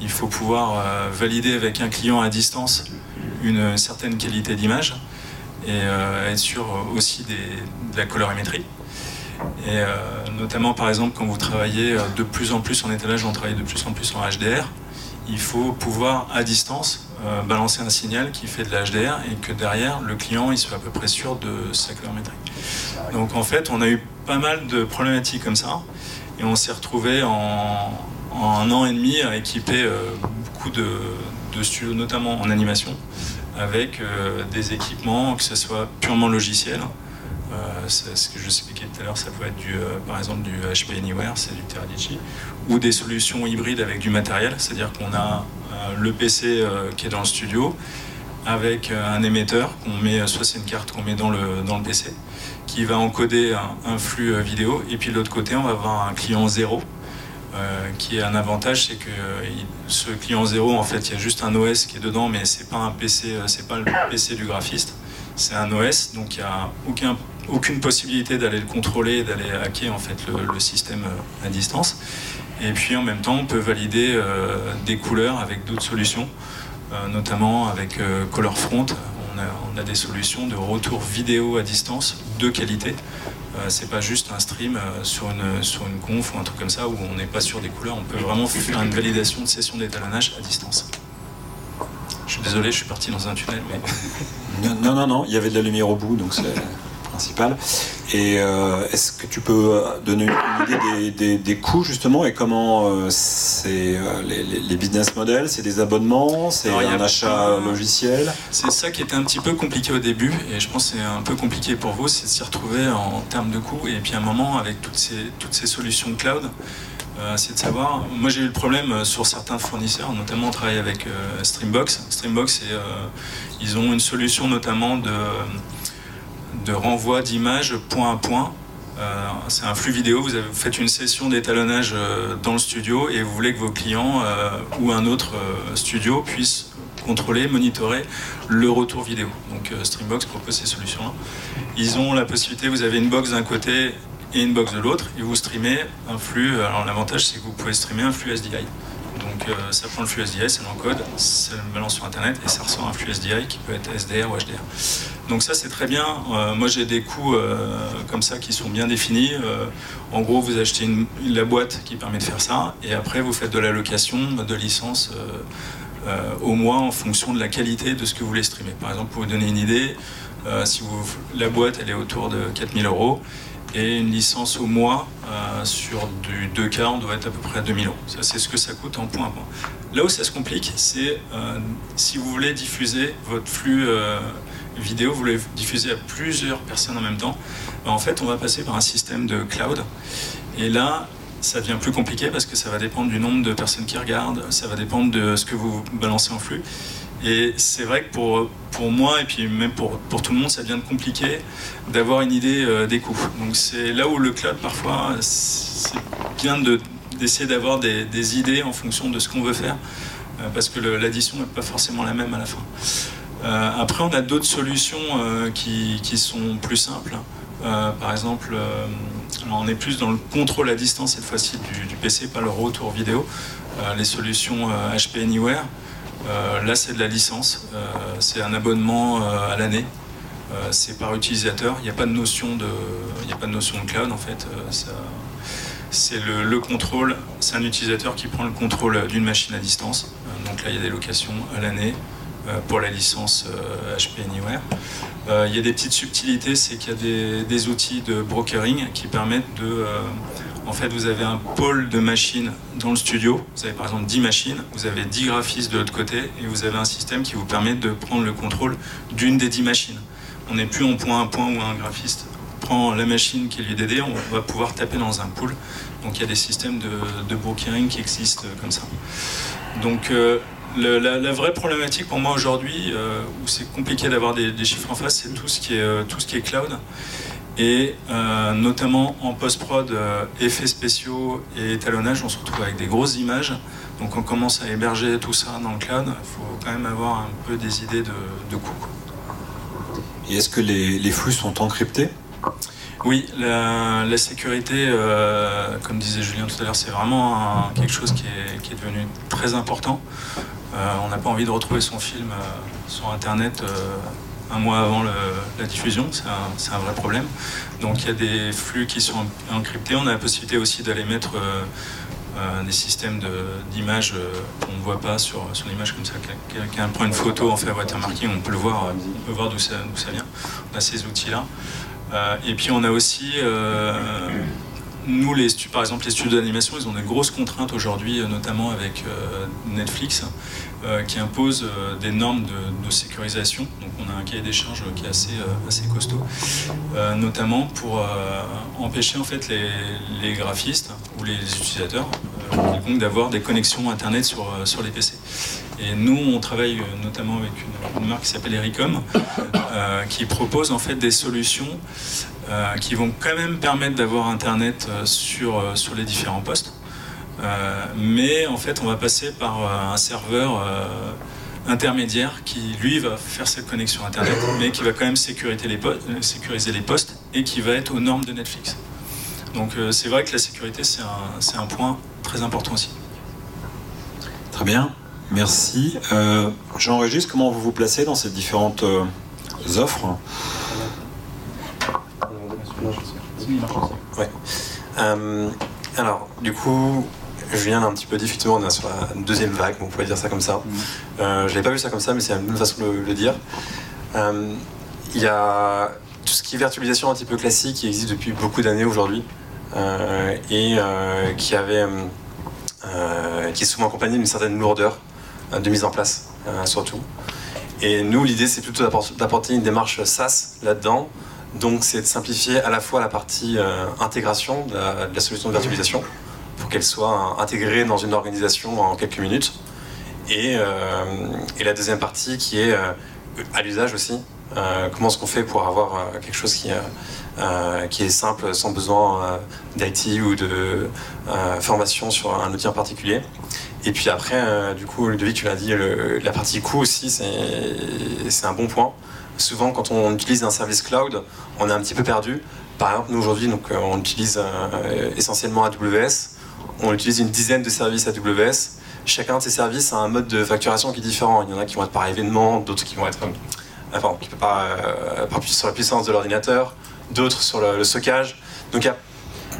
Il faut pouvoir valider avec un client à distance une certaine qualité d'image et euh, être sûr aussi de la colorimétrie. Et euh, notamment, par exemple, quand vous travaillez euh, de plus en plus en étalage, on travaille de plus en plus en HDR, il faut pouvoir à distance balancer un signal qui fait de la HDR et que derrière, le client il soit à peu près sûr de sa colorimétrie. Donc en fait, on a eu pas mal de problématiques comme ça et on s'est retrouvé en, un an et demi à équiper beaucoup de, studios, notamment en animation, avec euh, des équipements, que ce soit purement logiciel. Euh, ce que je expliquais tout à l'heure, ça peut être euh, par exemple du HP Anywhere, c'est du Teradici, ou des solutions hybrides avec du matériel, c'est-à-dire qu'on a le PC qui est dans le studio, avec un émetteur soit c'est une carte qu'on met dans le PC, qui va encoder un, flux vidéo, et puis de l'autre côté, on va avoir un client zéro, euh, qui est un avantage, c'est que euh, ce client zéro, en fait, il y a juste un OS qui est dedans, mais c'est pas un PC, euh, c'est pas le PC du graphiste, c'est un OS, donc il n'y a aucun, aucune possibilité d'aller le contrôler, d'aller hacker en fait le, système à distance. Et puis en même temps, on peut valider des couleurs avec d'autres solutions, notamment avec ColorFront. On a, on a des solutions de retour vidéo à distance de qualité. Euh, c'est pas juste un stream euh, sur une, sur une conf ou un truc comme ça où on n'est pas sûr des couleurs. On peut vraiment faire une validation de session d'étalonnage à distance. Je suis désolé, je suis parti dans un tunnel, mais. Non, non, non, il y avait de la lumière au bout, donc c'est. Et euh, est-ce que tu peux donner une idée des, coûts justement et comment euh, c'est euh, les, business models C'est des abonnements C'est un achat logiciel C'est ça qui était un petit peu compliqué au début et je pense que c'est un peu compliqué pour vous, c'est de s'y retrouver en, termes de coûts et puis à un moment avec toutes ces, toutes ces solutions cloud. c'est de savoir. Moi, j'ai eu le problème sur certains fournisseurs, notamment on travaille avec Streambox. Streambox, ils ont une solution notamment de, de renvoi d'images point à point. Euh, c'est un flux vidéo, vous, faites une session d'étalonnage euh, dans le studio et vous voulez que vos clients euh, ou un autre studio puissent contrôler, monitorer le retour vidéo. Donc Streambox propose ces solutions-là. Ils ont la possibilité, vous avez une box d'un côté et une box de l'autre, et vous streamez un flux. Alors l'avantage c'est que vous pouvez streamer un flux SDI. Donc ça prend le flux SDI, ça l'encode, ça le balance sur Internet et ça ressort un flux SDI qui peut être SDR ou HDR. Donc ça c'est très bien. Euh, moi j'ai des coûts euh, comme ça qui sont bien définis. Euh, en gros vous achetez la boîte qui permet de faire ça et après vous faites de la location de licence au mois en fonction de la qualité de ce que vous voulez streamer. Par exemple pour vous donner une idée, si la boîte elle est autour de 4000 euros et une licence au mois sur du 2K on doit être à peu près à 2000 euros. Ça c'est ce que ça coûte en point. Là où ça se complique c'est si vous voulez diffuser votre flux vidéo, vous voulez diffuser à plusieurs personnes en même temps, ben, en fait, on va passer par un système de cloud. Et là, ça devient plus compliqué parce que ça va dépendre du nombre de personnes qui regardent, ça va dépendre de ce que vous balancez en flux. Et c'est vrai que pour, pour moi et puis même pour, pour tout le monde, ça devient compliqué d'avoir une idée euh, des coûts. Donc c'est là où le cloud, parfois, c'est bien d'essayer d'avoir des, idées en fonction de ce qu'on veut faire, euh, parce que l'addition n'est pas forcément la même à la fin. Euh, après, on a d'autres solutions euh, qui, sont plus simples. Euh, par exemple, on est plus dans le contrôle à distance cette fois-ci du, PC, pas le retour vidéo. les solutions HP Anywhere, là c'est de la licence, c'est un abonnement à l'année. c'est par utilisateur, il n'y a pas de notion de, a pas de notion de cloud en fait. c'est le, contrôle, c'est un utilisateur qui prend le contrôle d'une machine à distance. donc là, il y a des locations à l'année. Euh, pour la licence HP euh, Anywhere. Euh, il y a des petites subtilités, c'est qu'il y a des, outils de brokering qui permettent de En fait, vous avez un pôle de machines dans le studio. Vous avez par exemple 10 machines, vous avez 10 graphistes de l'autre côté, et vous avez un système qui vous permet de prendre le contrôle d'une des 10 machines. On n'est plus en point à point où un graphiste prend la machine qui lui est dédiée, on va pouvoir taper dans un pool. Donc il y a des systèmes de, brokering qui existent comme ça. Donc le- la, la vraie problématique pour moi aujourd'hui, euh, où c'est compliqué d'avoir des, des chiffres en face, c'est tout ce qui est euh, tout ce qui est cloud. Et euh, notamment en post-prod, effets spéciaux et étalonnage, on se retrouve avec des grosses images. Donc on commence à héberger tout ça dans le cloud. Il faut quand même avoir un peu des idées de, de coût. quoi. Et est-ce que les, les flux sont encryptés? Oui, la, la sécurité, euh, comme disait Julien tout à l'heure, c'est vraiment un- quelque chose qui est, qui est devenu très important. Euh, on n'a pas envie de retrouver son film euh, sur Internet euh, un mois avant la diffusion, c'est un, vrai problème. Donc il y a des flux qui sont encryptés. On a la possibilité aussi d'aller mettre des systèmes d'images qu'on ne voit pas sur, l'image comme ça. Quel- Quelqu'un prend une photo, on fait watermarking, on peut le voir, on peut voir d'où ça, vient. On a ces outils-là. Et puis on a aussi, nous, les par exemple, les studios d'animation, ils ont des grosses contraintes aujourd'hui, euh, notamment avec euh, Netflix, euh, qui impose des normes de, sécurisation. Donc on a un cahier des charges qui est assez, assez costaud, notamment pour empêcher en fait les, les graphistes ou les utilisateurs d'avoir des connexions Internet sur, sur les PC. Et nous, on travaille euh, notamment avec une, marque qui s'appelle Ericom, euh, qui propose en fait des solutions euh, qui vont quand même permettre d'avoir Internet sur, sur les différents postes. Mais en fait, on va passer par un serveur intermédiaire qui, lui, va faire cette connexion Internet, mais qui va quand même sécuriser les, postes et qui va être aux normes de Netflix. Donc c'est vrai que la sécurité, c'est un point très important aussi. Très bien, merci. Euh, J'enregistre comment vous vous placez dans ces différentes euh, offres? Euh, alors, du coup, Julien l'a un petit peu dit, effectivement, on est sur la deuxième vague, on pourrait dire ça comme ça. Euh, je n'avais pas vu ça comme ça, mais c'est la même façon de le, dire. Euh, Il y a tout ce qui est virtualisation un petit peu classique qui existe depuis beaucoup d'années aujourd'hui euh, et qui avait, euh, qui est souvent accompagné d'une certaine lourdeur de mise en place, euh, surtout. Et nous, l'idée, c'est plutôt d'apport- d'apporter une démarche SaaS là-dedans. Donc, c'est de simplifier à la fois la partie euh, intégration de la, solution de virtualisation pour qu'elle soit euh, intégrée dans une organisation en quelques minutes. Et, euh, et la deuxième partie qui est euh, à l'usage aussi. Euh, comment est-ce qu'on fait pour avoir euh, quelque chose qui, euh, euh, qui est simple, sans besoin euh, d'IT ou de euh, formation sur un outil en particulier. Et puis après, euh, du coup, Ludovic, tu l'as dit, la partie coût aussi, c'est un bon point. Souvent, quand on utilise un service cloud, on est un petit peu perdu. Par exemple, nous aujourd'hui, donc, euh, on utilise euh, essentiellement AWS. On utilise une dizaine de services AWS. Chacun de ces services a un mode de facturation qui est différent. Il y en a qui vont être par événement, d'autres qui vont être pardon, qui peut pas, euh, sur la puissance de l'ordinateur, d'autres sur le, le stockage. Donc il y a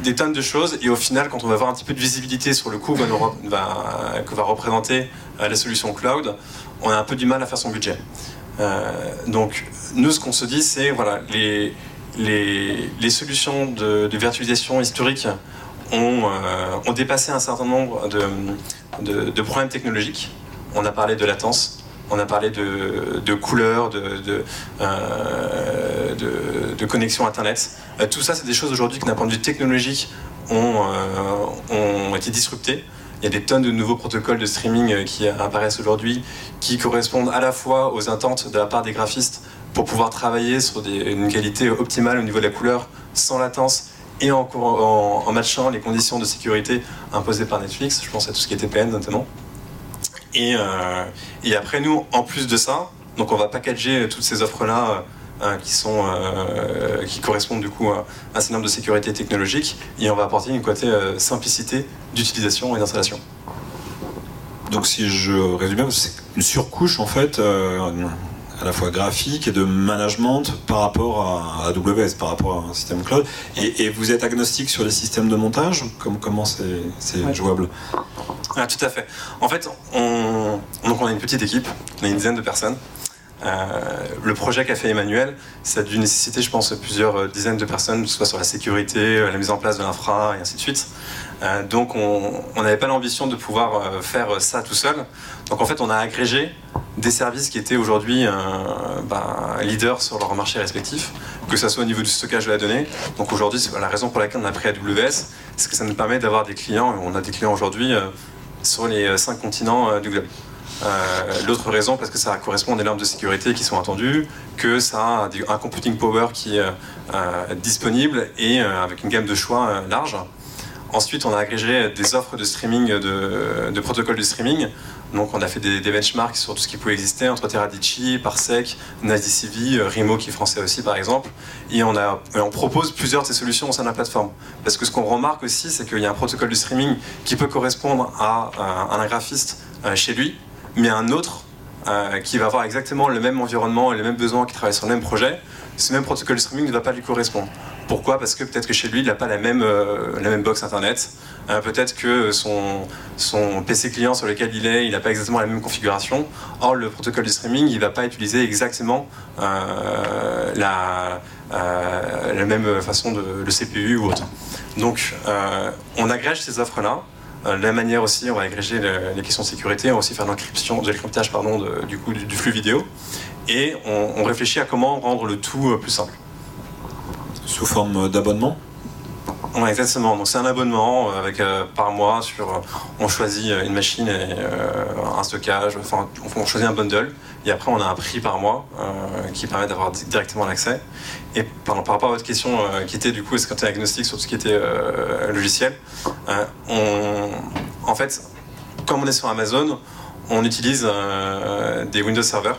des tonnes de choses et au final, quand on va avoir un petit peu de visibilité sur le coût que va, représenter euh, la solution cloud, on a un peu du mal à faire son budget. Euh, donc nous, ce qu'on se dit, c'est voilà, les, les, solutions de, virtualisation historique ont, euh, ont dépassé un certain nombre de, de problèmes technologiques. On a parlé de latence, on a parlé de, de couleurs, de, de, euh, de- connexion Internet. Euh, tout ça, c'est des choses aujourd'hui qui, d'un point de vue technologique, ont, euh, ont été disruptées. Il y a des tonnes de nouveaux protocoles de streaming qui apparaissent aujourd'hui, qui correspondent à la fois aux attentes de la part des graphistes pour pouvoir travailler sur une qualité optimale au niveau de la couleur, sans latence, et en, en- en matchant les conditions de sécurité imposées par Netflix. Je pense à tout ce qui est TPN notamment. Et, euh, et après, nous, en plus de ça, donc on va packager toutes ces offres-là euh, qui, sont, euh, qui correspondent du coup à certain nombre de sécurité technologique et on va apporter une côté simplicité d'utilisation et d'installation. Donc si je résume c'est une surcouche en fait, à la fois graphique et de management par rapport à AWS, par rapport à un système cloud. Et, et vous êtes agnostique sur les systèmes de montage? Comme, Comment c'est c'est jouable? Ah, tout à fait. En fait, on, donc on a une petite équipe, on a une dizaine de personnes. le projet qu'a fait Emmanuel, ça a dû nécessiter, je pense, plusieurs dizaines de personnes, que ce soit sur la sécurité, la mise en place de l'infra, et ainsi de suite. Donc on n'avait pas l'ambition de pouvoir faire ça tout seul. Donc en fait, on a agrégé des services qui étaient aujourd'hui ben, leaders sur leur marché respectif, que ce soit au niveau du stockage de la donnée. Donc aujourd'hui, c'est la raison pour laquelle on a pris AWS, c'est que ça nous permet d'avoir des clients, on a des clients aujourd'hui sur les cinq continents du globe. Euh, l'autre raison, parce que ça correspond à des normes de sécurité qui sont attendues, que ça a un computing power qui est euh, disponible et euh, avec une gamme de choix large. Ensuite, on a agrégé des offres de streaming, de, protocoles de streaming. Donc, on a fait des, benchmarks sur tout ce qui pouvait exister entre Teradici, Parsec, NASDCV, Rimo qui est français aussi par exemple. Et on, propose plusieurs de ces solutions au sein de la plateforme. Parce que ce qu'on remarque aussi, c'est qu'il y a un protocole de streaming qui peut correspondre à un graphiste chez lui, mais un autre euh, qui va avoir exactement le même environnement et les mêmes besoins, qui travaille sur le même projet, ce même protocole de streaming ne va pas lui correspondre. Pourquoi? Parce que peut-être que chez lui, il n'a pas la même, euh, la même box internet. Euh, peut-être que son, son PC client sur lequel il est, il n'a pas exactement la même configuration. Or, le protocole de streaming, il ne va pas utiliser exactement la, la même façon de le CPU ou autre. Donc, on agrège ces offres-là euh, de la manière aussi, on va agréger les questions de sécurité, on va aussi faire l'encryption, de l'encryptage pardon, du, coup, du, flux vidéo, et on, réfléchit à comment rendre le tout euh, plus simple. Sous forme d'abonnement Ouais, exactement. Donc c'est un abonnement euh, avec par mois sur. on choisit une machine et un stockage. Enfin, on choisit un bundle et après, on a un prix par mois euh, qui permet d'avoir directement l'accès. Et par, rapport à votre question, euh, qui était du coup, est-ce que tu es agnostique sur tout ce qui était euh, logiciel En fait, comme on est sur Amazon, on utilise des Windows Server,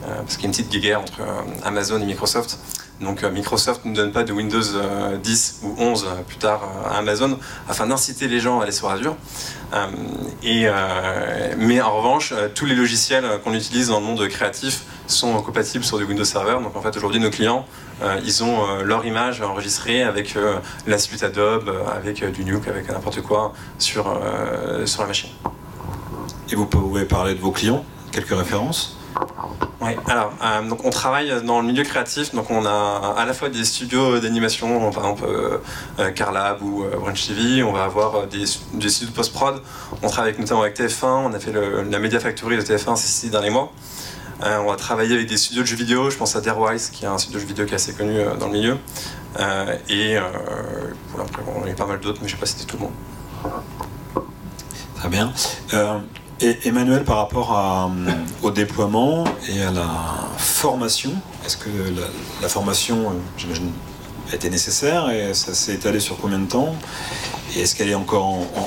parce qu'il y a une petite guerre entre Amazon et Microsoft. Donc Microsoft ne donne pas de Windows 10 ou 11 plus tard à Amazon afin d'inciter les gens à aller sur Azure. Euh, et, euh, mais en revanche, euh, tous les logiciels qu'on utilise dans le monde créatif sont compatibles sur du Windows Server. Donc en fait, aujourd'hui, nos clients, ils ont leur image enregistrée avec la suite Adobe, avec du Nuke, avec n'importe quoi sur, sur la machine. Et vous pouvez parler de vos clients Quelques références? Oui, alors, euh, donc on travaille dans le milieu créatif, donc on a à la fois des studios d'animation, par exemple euh, euh, Carlab ou Branch TV, on va avoir des, studios de post-prod, on travaille notamment avec TF1, on a fait la Media Factory de TF1 ces derniers mois. on va travailler avec des studios de jeux vidéo, je pense à Darewise, qui est un studio de jeux vidéo qui est assez connu dans le milieu. et y a pas mal d'autres, mais je ne sais pas si c'était tout le monde. Très bien. Et Emmanuel, par rapport au déploiement et à la formation, est-ce que la, formation, euh, j'imagine, a été nécessaire et ça s'est étalé sur combien de temps? Et est-ce qu'elle est encore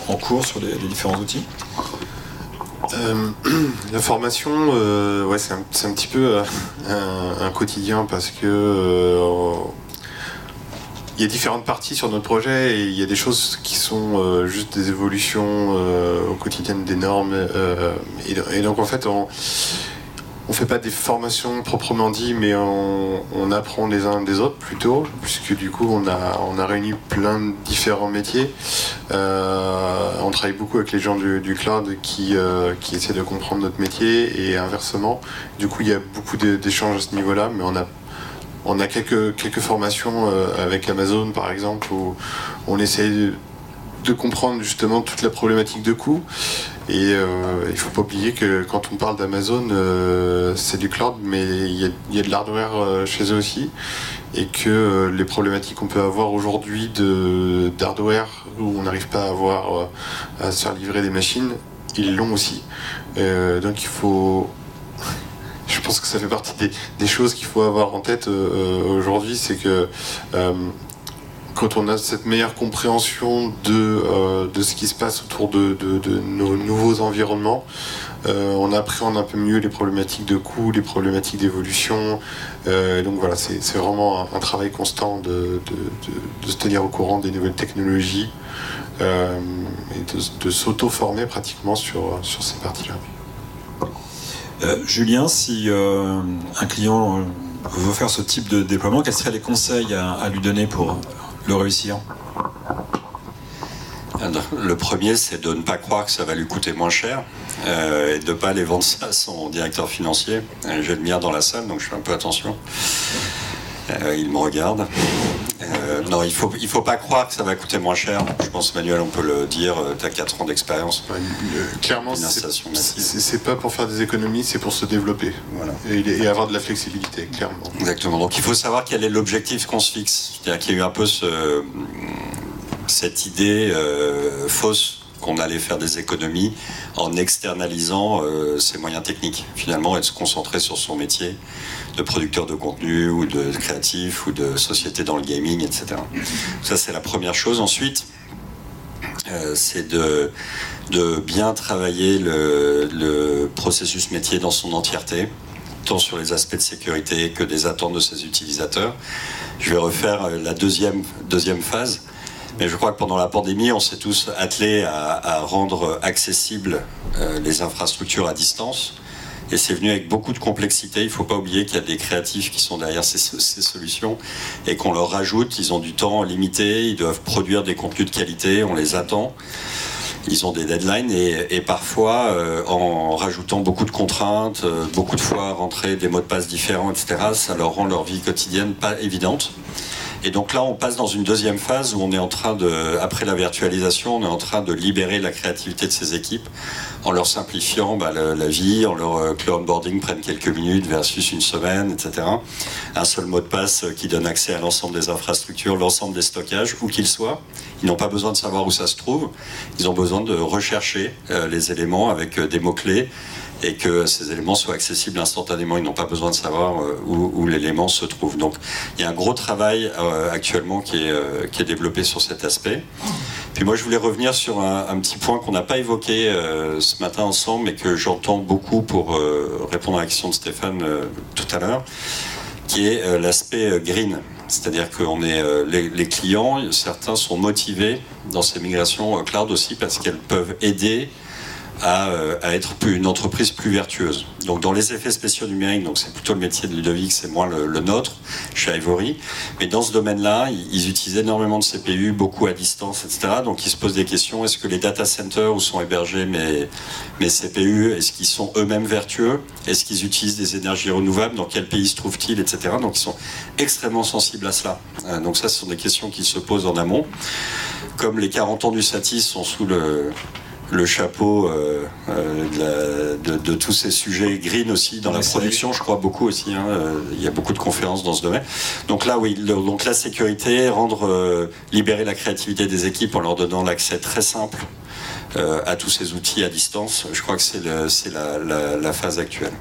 en, cours sur les, différents outils? Euh, la formation, euh, ouais, c'est un, petit peu un, quotidien parce que il y a différentes parties sur notre projet et il y a des choses qui sont euh, juste des évolutions euh, au quotidien des normes. Euh, et, donc en fait, on ne fait pas des formations proprement dit, mais on, apprend les uns des autres plutôt, puisque du coup on a, on a réuni plein de différents métiers. on travaille beaucoup avec les gens du, cloud qui, qui essaient de comprendre notre métier et inversement. Du coup il y a beaucoup d'échanges à ce niveau-là, mais on a on a quelques, formations euh, avec Amazon par exemple où on essaie de, comprendre justement toute la problématique de coût. Et euh, il ne faut pas oublier que quand on parle d'Amazon, euh, c'est du cloud, mais il y, a, de l'hardware chez eux aussi. Et que les problématiques qu'on peut avoir aujourd'hui d'hardware, où on n'arrive pas à, avoir, à se faire livrer des machines, ils l'ont aussi. donc il faut je pense que ça fait partie des, choses qu'il faut avoir en tête euh, euh, aujourd'hui, c'est que euh, quand on a cette meilleure compréhension de, ce qui se passe autour de, nos nouveaux environnements, on appréhende un peu mieux les problématiques de coût, les problématiques d'évolution. donc voilà, c'est vraiment un, travail constant de, se tenir au courant des nouvelles technologies et de, s'auto-former pratiquement sur ces parties-là. Euh, Julien, si euh, un client euh, veut faire ce type de déploiement, quels seraient les conseils à, lui donner pour le réussir? Le premier, c'est de ne pas croire que ça va lui coûter moins cher et de ne pas aller vendre ça à son directeur financier. J'ai le mien dans la salle, donc je fais un peu attention. Euh, il me regarde. Euh, non, il ne faut, il faut pas croire que ça va coûter moins cher. Je pense, Manuel, on peut le dire, tu as 4 ans d'expérience. Ouais, euh, clairement, c'est pas pour faire des économies, c'est pour se développer. Voilà. Et, et avoir de la flexibilité, clairement. Exactement. Donc il faut savoir quel est l'objectif qu'on se fixe. C'est-à-dire qu'il y a eu un peu ce- cette idée fausse qu'on allait faire des économies en externalisant euh, ses moyens techniques, finalement, et de se concentrer sur son métier de producteur de contenu ou de créatif ou de société dans le gaming, etc. Ça, c'est la première chose. Ensuite, euh, c'est de, bien travailler le, le processus métier dans son entièreté, tant sur les aspects de sécurité que des attentes de ses utilisateurs. Je vais refaire euh, la deuxième, deuxième phase. Mais je crois que pendant la pandémie, on s'est tous attelés à, rendre accessibles euh, les infrastructures à distance. Et c'est venu avec beaucoup de complexité. Il ne faut pas oublier qu'il y a des créatifs qui sont derrière ces, solutions et qu'on leur rajoute. Ils ont du temps limité, ils doivent produire des contenus de qualité, on les attend. Ils ont des deadlines et, et parfois, euh, en rajoutant beaucoup de contraintes, euh, beaucoup de fois rentrer des mots de passe différents, etc., ça leur rend leur vie quotidienne pas évidente. Et donc là, on passe dans une deuxième phase où on est en train de, après la virtualisation, on est en train de libérer la créativité de ces équipes en leur simplifiant bah, la vie, en leur euh, que le onboarding prenne quelques minutes versus une semaine, etc. Un seul mot de passe euh, qui donne accès à l'ensemble des infrastructures, l'ensemble des stockages, où qu'ils soient. Ils n'ont pas besoin de savoir où ça se trouve. Ils ont besoin de rechercher euh, les éléments avec euh, des mots-clés et que ces éléments soient accessibles instantanément. Ils n'ont pas besoin de savoir euh, où, l'élément se trouve. Donc il y a un gros travail euh, actuellement qui est, euh, qui est développé sur cet aspect. Puis moi je voulais revenir sur un, petit point qu'on n'a pas évoqué ce matin ensemble, mais que j'entends beaucoup pour répondre à la question de Stéphane tout à l'heure, qui est l'aspect green. C'est-à-dire que les, les clients, certains sont motivés dans ces migrations cloud aussi parce qu'elles peuvent aider à, euh, à être une entreprise plus vertueuse. Donc dans les effets spéciaux numériques, donc c'est plutôt le métier de Ludovic, c'est moins le, le nôtre chez Ivory. Mais dans ce domaine-là, ils, ils utilisent énormément de CPU, beaucoup à distance, etc. Donc ils se posent des questions est-ce que les data centers où sont hébergés mes, mes CPU, est-ce qu'ils sont eux-mêmes vertueux? Est-ce qu'ils utilisent des énergies renouvelables? Dans quel pays se trouvent-ils, etc. Donc ils sont extrêmement sensibles à cela. Euh, donc ça, ce sont des questions qui se posent en amont. Comme les 40 ans du Satis sont sous le le chapeau euh, euh, de, la- de- de tous ces sujets green aussi dans la production, je crois beaucoup aussi. hein, euh, il y a beaucoup de conférences dans ce domaine. Donc là, oui, le- donc la sécurité, rendre, libérer la créativité des équipes en leur donnant l'accès très simple à tous ces outils à distance. Je crois que c'est le- c'est la, la- la phase actuelle.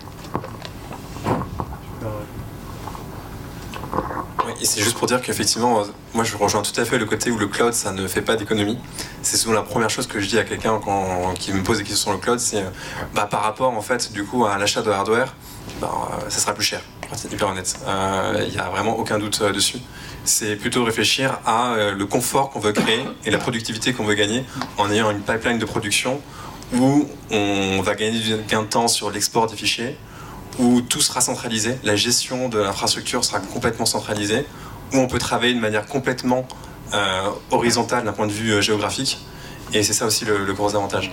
Oui, et c'est juste pour dire qu'effectivement, euh, moi je rejoins tout à fait le côté où le cloud ça ne fait pas d'économie. C'est souvent la première chose que je dis à quelqu'un qui me pose des questions sur le cloud, c'est euh, bah, par rapport en fait du coup à l'achat de hardware, bah, euh, ça sera plus cher. C'est hyper honnête. Euh, Il n'y a vraiment aucun doute euh, dessus. C'est plutôt réfléchir à euh, le confort qu'on veut créer et la productivité qu'on veut gagner en ayant une pipeline de production où on va gagner du gain de temps sur l'export des fichiers, où tout sera centralisé, la gestion de l'infrastructure sera complètement centralisée, où on peut travailler de manière complètement euh, horizontale d'un point de vue euh, géographique. Et c'est ça aussi le, le gros avantage.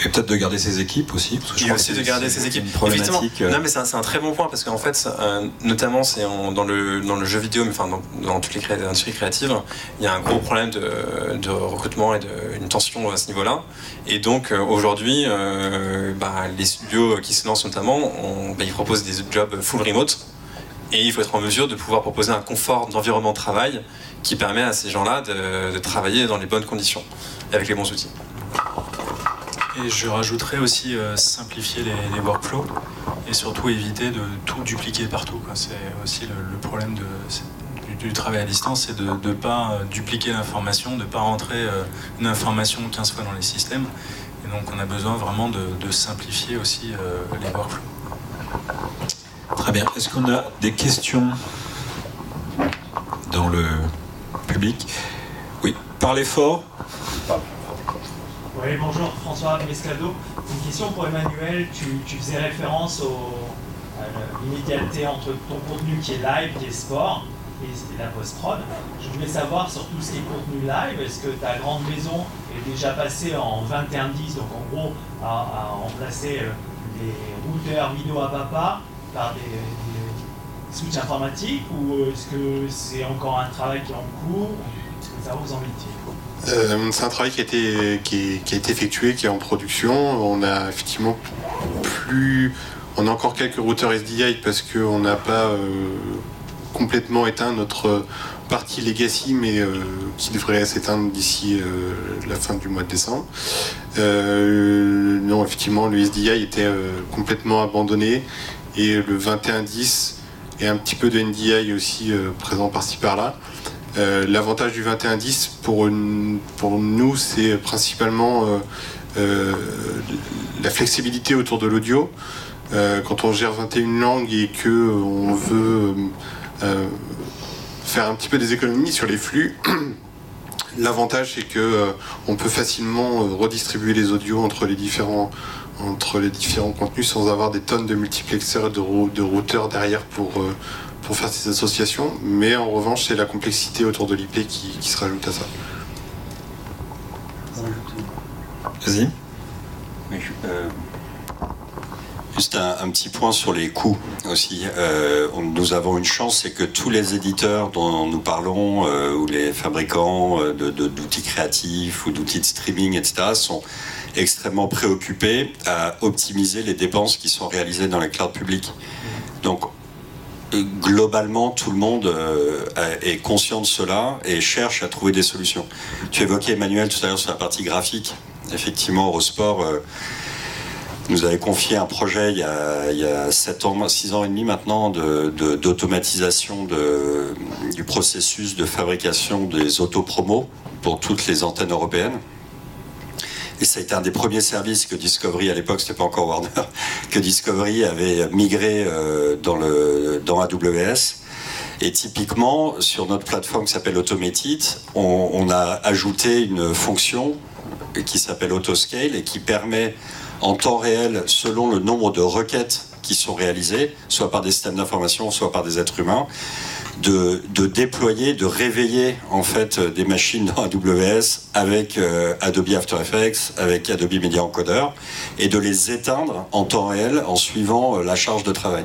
Et peut-être de garder ses équipes aussi. Parce que je Et aussi que de garder ses équipes. Effectivement. euh, Non, mais c'est un, très bon point parce qu'en fait, euh, notamment, c'est dans le, dans le jeu vidéo, mais enfin dans, dans toutes les industries créatives, il y a un gros problème de, de recrutement et de, une tension à ce niveau-là. Et donc, euh, aujourd'hui, euh, bah, les studios qui se lancent notamment, on- bah, ils proposent des jobs full remote. Et il faut être en mesure de pouvoir proposer un confort d'environnement de travail qui permet à ces gens-là de, de travailler dans les bonnes conditions et avec les bons outils. Et je rajouterais aussi euh, simplifier les, les workflows et surtout éviter de tout dupliquer partout. C'est aussi le, le problème de, du, du travail à distance, c'est de ne pas euh, dupliquer l'information, de ne pas rentrer euh, une information 15 fois dans les systèmes. Et donc on a besoin vraiment de, de simplifier aussi euh, les workflows. Très bien. Est-ce qu'on a des questions dans le public? Oui. Parlez fort. Oui, bonjour, François Mescado. Une question pour Emmanuel. Tu, tu faisais référence à l'immédiateté entre ton contenu qui est live, qui est sport, et la post-prod. Je voulais savoir sur tout ce qui est contenu live, est-ce que ta grande maison est déjà passée en 2110, donc en gros à, remplacer les routeurs vidéo à papa par des, des switches informatiques ou est-ce que c'est encore un travail qui est en cours? Ça vous en euh, c'est un travail qui a, été, qui, a été effectué, qui est en production. On a effectivement plus. On a encore quelques routeurs SDI parce qu'on n'a pas euh, complètement éteint notre partie legacy, mais euh, qui devrait s'éteindre d'ici la fin du mois de décembre. non, effectivement, le SDI était complètement abandonné et le 2110 et un petit peu de NDI aussi présent par-ci par-là. Euh, l'avantage du 2110 pour, pour nous, c'est principalement euh, euh, la flexibilité autour de l'audio. quand on gère 21 langues et que on veut faire un petit peu des économies sur les flux, l'avantage c'est que on peut facilement redistribuer les audios entre les différents entre les différents contenus sans avoir des tonnes de multiplexeurs et de, de routeurs derrière pour pour faire ces associations, mais en revanche, c'est la complexité autour de l'IP qui, se rajoute à ça. Vas-y. Euh, juste un, petit point sur les coûts aussi. Euh, nous avons une chance, c'est que tous les éditeurs dont nous parlons, euh, ou les fabricants d'outils créatifs ou d'outils de streaming, etc., sont extrêmement préoccupés à optimiser les dépenses qui sont réalisées dans les clouds publics. Donc globalement, tout le monde euh, est conscient de cela et cherche à trouver des solutions. Tu évoquais Emmanuel tout à l'heure sur la partie graphique. Effectivement, Eurosport euh, nous avait confié un projet il y a, 7 ans, 6 ans et demi maintenant d'automatisation du processus de fabrication des autopromos pour toutes les antennes européennes. Et ça a été un des premiers services que Discovery, à l'époque c'était pas encore Warner, que Discovery avait migré euh, dans, le, AWS. Et typiquement, sur notre plateforme qui s'appelle Automated, on, on, a ajouté une fonction qui s'appelle Autoscale et qui permet en temps réel, selon le nombre de requêtes qui sont réalisées, soit par des systèmes d'information, soit par des êtres humains, de, déployer, de réveiller en fait des machines dans AWS avec euh, Adobe After Effects, avec Adobe Media Encoder, et de les éteindre en temps réel en suivant euh, la charge de travail.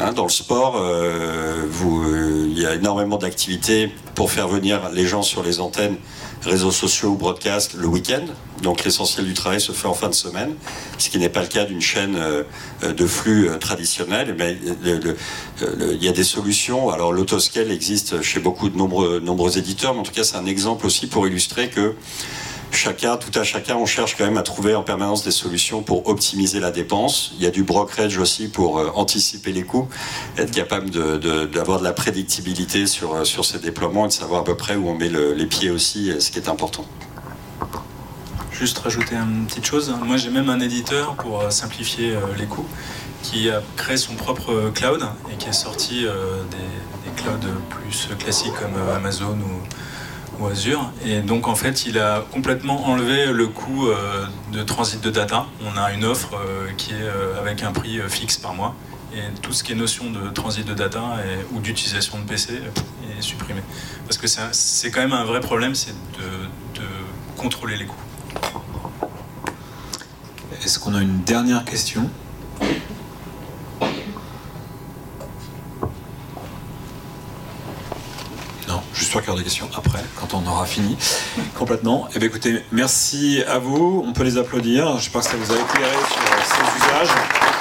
Hein, dans le sport, euh, il y a énormément d'activités pour faire venir les gens sur les antennes réseaux sociaux ou broadcast le week-end. Donc l'essentiel du travail se fait en fin de semaine, ce qui n'est pas le cas d'une chaîne euh, de flux euh, traditionnelle. Mais il y a des solutions. Alors l'autoscale existe chez beaucoup de nombreux, nombreux éditeurs, mais en tout cas c'est un exemple aussi pour illustrer que chacun, tout à chacun, on cherche quand même à trouver en permanence des solutions pour optimiser la dépense. Il y a du brokerage aussi pour euh, anticiper les coûts, être capable d'avoir de, la prédictibilité sur, euh, sur ces déploiements et de savoir à peu près où on met les pieds aussi, euh, ce qui est important. Juste rajouter une petite chose. Moi, j'ai même un éditeur pour simplifier les coûts qui a créé son propre cloud et qui est sorti des, des clouds plus classiques comme Amazon ou ou Azure. Et donc en fait, il a complètement enlevé le coût euh, de transit de data. On a une offre euh, qui est euh, avec un prix fixe par mois. Et tout ce qui est notion de transit de data ou d'utilisation de PC est supprimé. Parce que c'est quand même un vrai problème, c'est de, de contrôler les coûts. Est-ce qu'on a une dernière question? Qu'il y aura des questions après, quand on aura fini complètement. Eh bien écoutez, merci à vous. On peut les applaudir. Je pense que ça vous a éclairé sur ces usages.